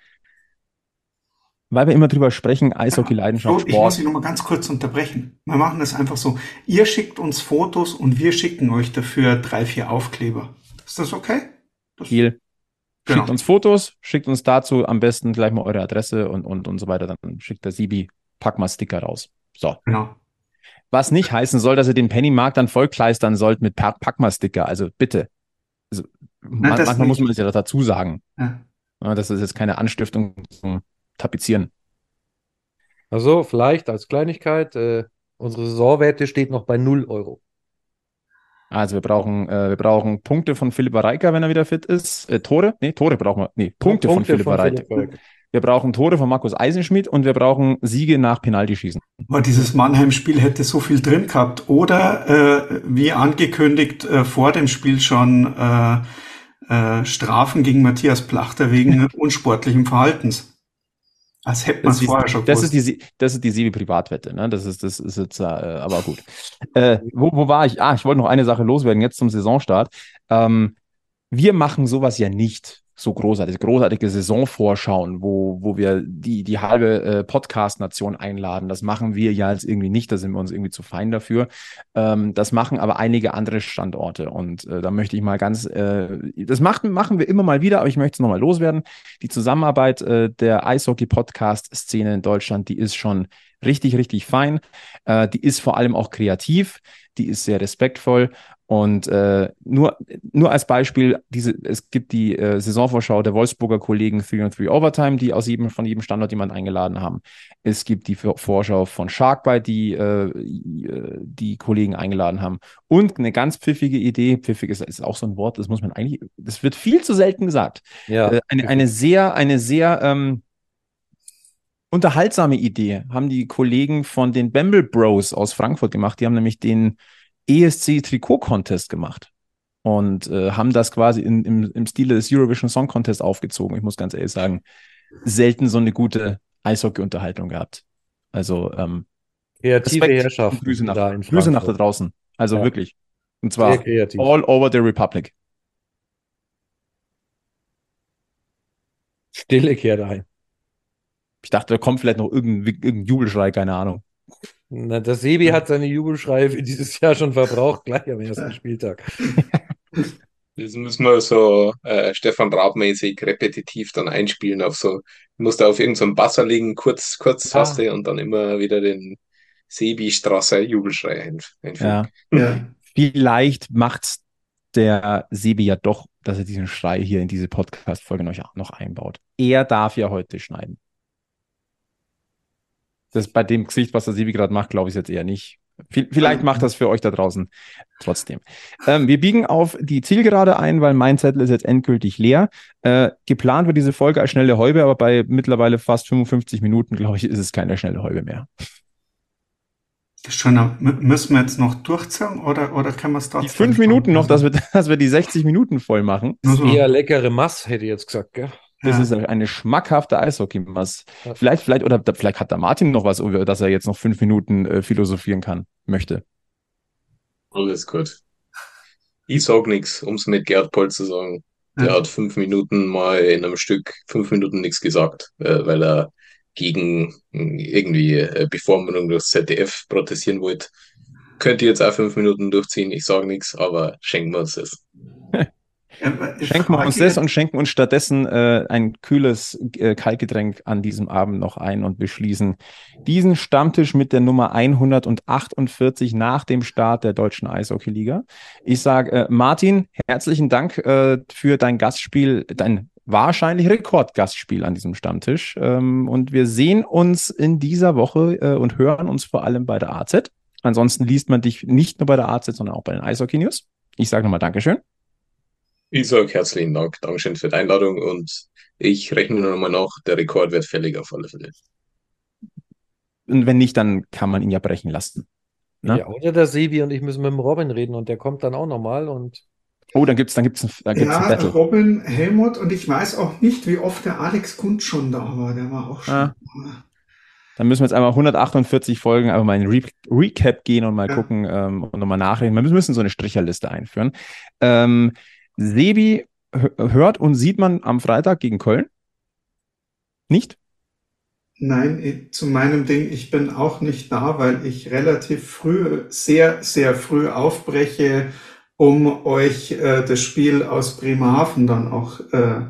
weil wir immer drüber sprechen, Eishockey, Leidenschaft, ich muss. Sie noch mal ganz kurz unterbrechen. Wir machen das einfach so. Ihr schickt uns Fotos und wir schicken euch dafür drei, vier Aufkleber. Ist das okay? Das, Kiel. Genau. Schickt uns Fotos, schickt uns dazu am besten gleich mal eure Adresse und, und, und so weiter. Dann schickt der Sibi, pack mal Sticker raus. So. Genau. Was nicht heißen soll, dass ihr den Pennymarkt dann vollkleistern sollt mit Pa- pack mal Sticker. Also bitte. Also, man, das manchmal muss nicht. man das ja dazu sagen. Ja. Ja, Das ist jetzt keine Anstiftung zum Tapezieren. Also, vielleicht als Kleinigkeit, äh, unsere Saisonwerte steht noch bei 0 Euro. Also wir brauchen, äh, wir brauchen Punkte von Philipp Reika, wenn er wieder fit ist. Äh, Tore? Nee, Tore brauchen wir. Nee, Punkte, von Philipp Reika. Reika. Wir brauchen Tore von Markus Eisenschmidt und wir brauchen Siege nach Penaltyschießen. Aber dieses Mannheim-Spiel hätte so viel drin gehabt. Oder äh, wie angekündigt äh, vor dem Spiel schon äh, äh, Strafen gegen Matthias Plachter wegen [LAUGHS] unsportlichem Verhaltens. Als hätte man Das es ist, vorher die, schon das, ist die, das ist die Sibi-Privatwette, ne? Das ist, das ist jetzt, äh, aber gut. Äh, wo, wo war ich? Ah, ich wollte noch eine Sache loswerden, jetzt zum Saisonstart. Ähm, wir machen sowas ja nicht so großartig, großartige Saisonvorschauen, wo, wo wir die, die halbe äh, Podcast-Nation einladen. Das machen wir ja jetzt irgendwie nicht, da sind wir uns irgendwie zu fein dafür. Ähm, das machen aber einige andere Standorte und äh, da möchte ich mal ganz, äh, das macht, machen wir immer mal wieder, aber ich möchte es nochmal loswerden. Die Zusammenarbeit äh, der Eishockey-Podcast-Szene in Deutschland, die ist schon richtig, richtig fein. Äh, die ist vor allem auch kreativ, die ist sehr respektvoll. Und äh, nur, nur als Beispiel, diese, es gibt die äh, Saisonvorschau der Wolfsburger Kollegen 3 on 3 Overtime, die aus jedem, von jedem Standort jemand eingeladen haben. Es gibt die Vor- Vorschau von Sharkbite, die äh, die Kollegen eingeladen haben. Und eine ganz pfiffige Idee, pfiffig ist, ist auch so ein Wort, das muss man eigentlich, das wird viel zu selten gesagt. Ja, Äh, eine, eine sehr, eine sehr ähm, unterhaltsame Idee haben die Kollegen von den Bamble Bros aus Frankfurt gemacht. Die haben nämlich den ESC Trikot Contest gemacht und äh, haben das quasi in, im, im Stile des Eurovision Song Contest aufgezogen. Ich muss ganz ehrlich sagen, selten so eine gute Eishockey-Unterhaltung gehabt. Also ähm, kreative Respekt Herrschaften und Grüße nach, da Grüße nach da draußen. Also Ja. wirklich. Und zwar all over the Republic. Stille kehrt ein. Ich dachte, da kommt vielleicht noch irgendein, irgendein Jubelschrei, keine Ahnung. Na, der Sebi hat seine Jubelschreie für dieses Jahr schon verbraucht, gleich am ersten [LAUGHS] Spieltag. Das müssen wir so äh, Stefan Raab-mäßig repetitiv dann einspielen auf so, du musst da auf irgendeinem so Basser legen, kurz, kurz Ah. Taste und dann immer wieder den Sebi-Strasser Jubelschrei einf- einfügen. Ja. Ja. Vielleicht macht der Sebi ja doch, dass er diesen Schrei hier in diese Podcast-Folge noch, noch einbaut. Er darf ja heute schneiden. Das bei dem Gesicht, was der Sebi gerade macht, glaube ich jetzt eher nicht. V- Vielleicht macht das für euch da draußen trotzdem. Ähm, wir biegen auf die Zielgerade ein, weil mein Zettel ist jetzt endgültig leer. Äh, geplant wird diese Folge als schnelle Häube, aber bei mittlerweile fast 55 Minuten, glaube ich, ist es keine schnelle Häube mehr. Das ist schon, m- müssen wir jetzt noch durchziehen oder, oder können wir es Die fünf? Minuten noch, Also, dass wir, [LAUGHS] dass wir die 60 Minuten voll machen. nur so. Eher leckere Mass, hätte ich jetzt gesagt, gell? Das Ja. ist eine schmackhafte Eishockey-Mass. Ja. Vielleicht, vielleicht, oder vielleicht hat da Martin noch was, über das er jetzt noch fünf Minuten äh, philosophieren kann, möchte. Alles gut. Ich sag nichts, um es mit Gerd Poll zu sagen. Der Ja. hat fünf Minuten mal in einem Stück fünf Minuten nichts gesagt, äh, weil er gegen irgendwie äh, Bevormundung durch ZDF protestieren wollt, könnt ihr jetzt auch fünf Minuten durchziehen. Ich sage nichts, aber schenken wir uns das. Schenken wir uns das und schenken uns stattdessen äh, ein kühles äh, Kaltgetränk an diesem Abend noch ein und beschließen diesen Stammtisch mit der Nummer 148 nach dem Start der deutschen Eishockeyliga. Ich sage, äh, Martin, herzlichen Dank äh, für dein Gastspiel, dein wahrscheinlich Rekordgastspiel an diesem Stammtisch. Ähm, und wir sehen uns in dieser Woche äh, und hören uns vor allem bei der AZ. Ansonsten liest man dich nicht nur bei der AZ, sondern auch bei den Eishockey News. Ich sage nochmal Dankeschön. Ich sage herzlichen Dank. Dankeschön für die Einladung und ich rechne nur nochmal nach. Der Rekord wird fällig auf alle Fälle. Und wenn nicht, dann kann man ihn ja brechen lassen. Ne? Ja, oder der Sebi und ich müssen mit dem Robin reden und der kommt dann auch nochmal und. Oh, dann gibt's, dann gibt's, dann gibt's ja, ein Battle. Robin, Helmut und ich weiß auch nicht, wie oft der Alex Kund schon da war. Der war auch schon. Ah. Dann müssen wir jetzt einmal 148 Folgen einfach mal in Re Recap gehen und mal ja. gucken ähm, und nochmal nachreden. Wir müssen so eine Stricherliste einführen. Ähm, Sebi hört und sieht man am Freitag gegen Köln? Nicht? Nein, zu meinem Ding, ich bin auch nicht da, weil ich relativ früh, sehr, sehr früh aufbreche, um euch äh, das Spiel aus Bremerhaven dann auch äh,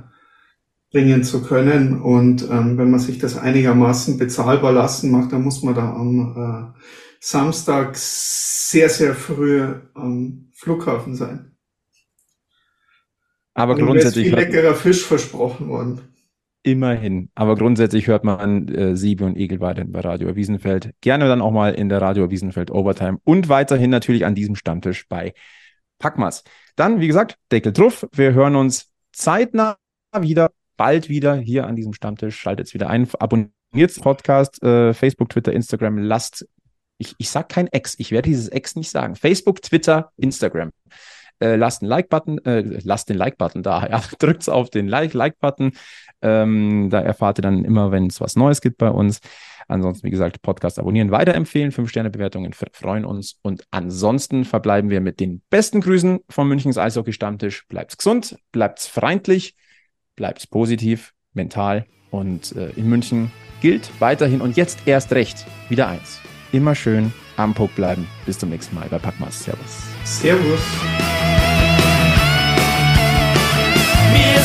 bringen zu können. Und ähm, wenn man sich das einigermaßen bezahlbar lassen macht, dann muss man da am äh, Samstag sehr, sehr früh am Flughafen sein. Aber grundsätzlich. Ist viel leckerer Fisch versprochen worden. Immerhin. Aber grundsätzlich hört man äh, Siebe und Egel weiterhin bei Radio Wiesenfeld. Gerne dann auch mal in der Radio Wiesenfeld Overtime und weiterhin natürlich an diesem Stammtisch bei Packmas. Dann, wie gesagt, Deckel drauf. Wir hören uns zeitnah wieder, bald wieder hier an diesem Stammtisch. Schaltet es wieder ein, abonniert den Podcast, äh, Facebook, Twitter, Instagram. Lasst, ich, ich sag kein Ex, ich werde dieses Ex nicht sagen. Facebook, Twitter, Instagram äh, lasst einen Like-Button, äh, lasst den Like-Button da, [LAUGHS] ja, drückt auf den Like-Like-Button. Ähm, da erfahrt ihr dann immer, wenn es was Neues gibt bei uns. Ansonsten, wie gesagt, Podcast abonnieren, weiterempfehlen, 5-Sterne-Bewertungen freuen uns. Und ansonsten verbleiben wir mit den besten Grüßen vom Münchens Eishockey-Stammtisch. Bleibt's gesund, bleibt's freundlich, bleibt's positiv, mental. Und äh, in München gilt weiterhin und jetzt erst recht wieder eins. Immer schön am Puck bleiben. Bis zum nächsten Mal bei Packmas. Servus. Servus.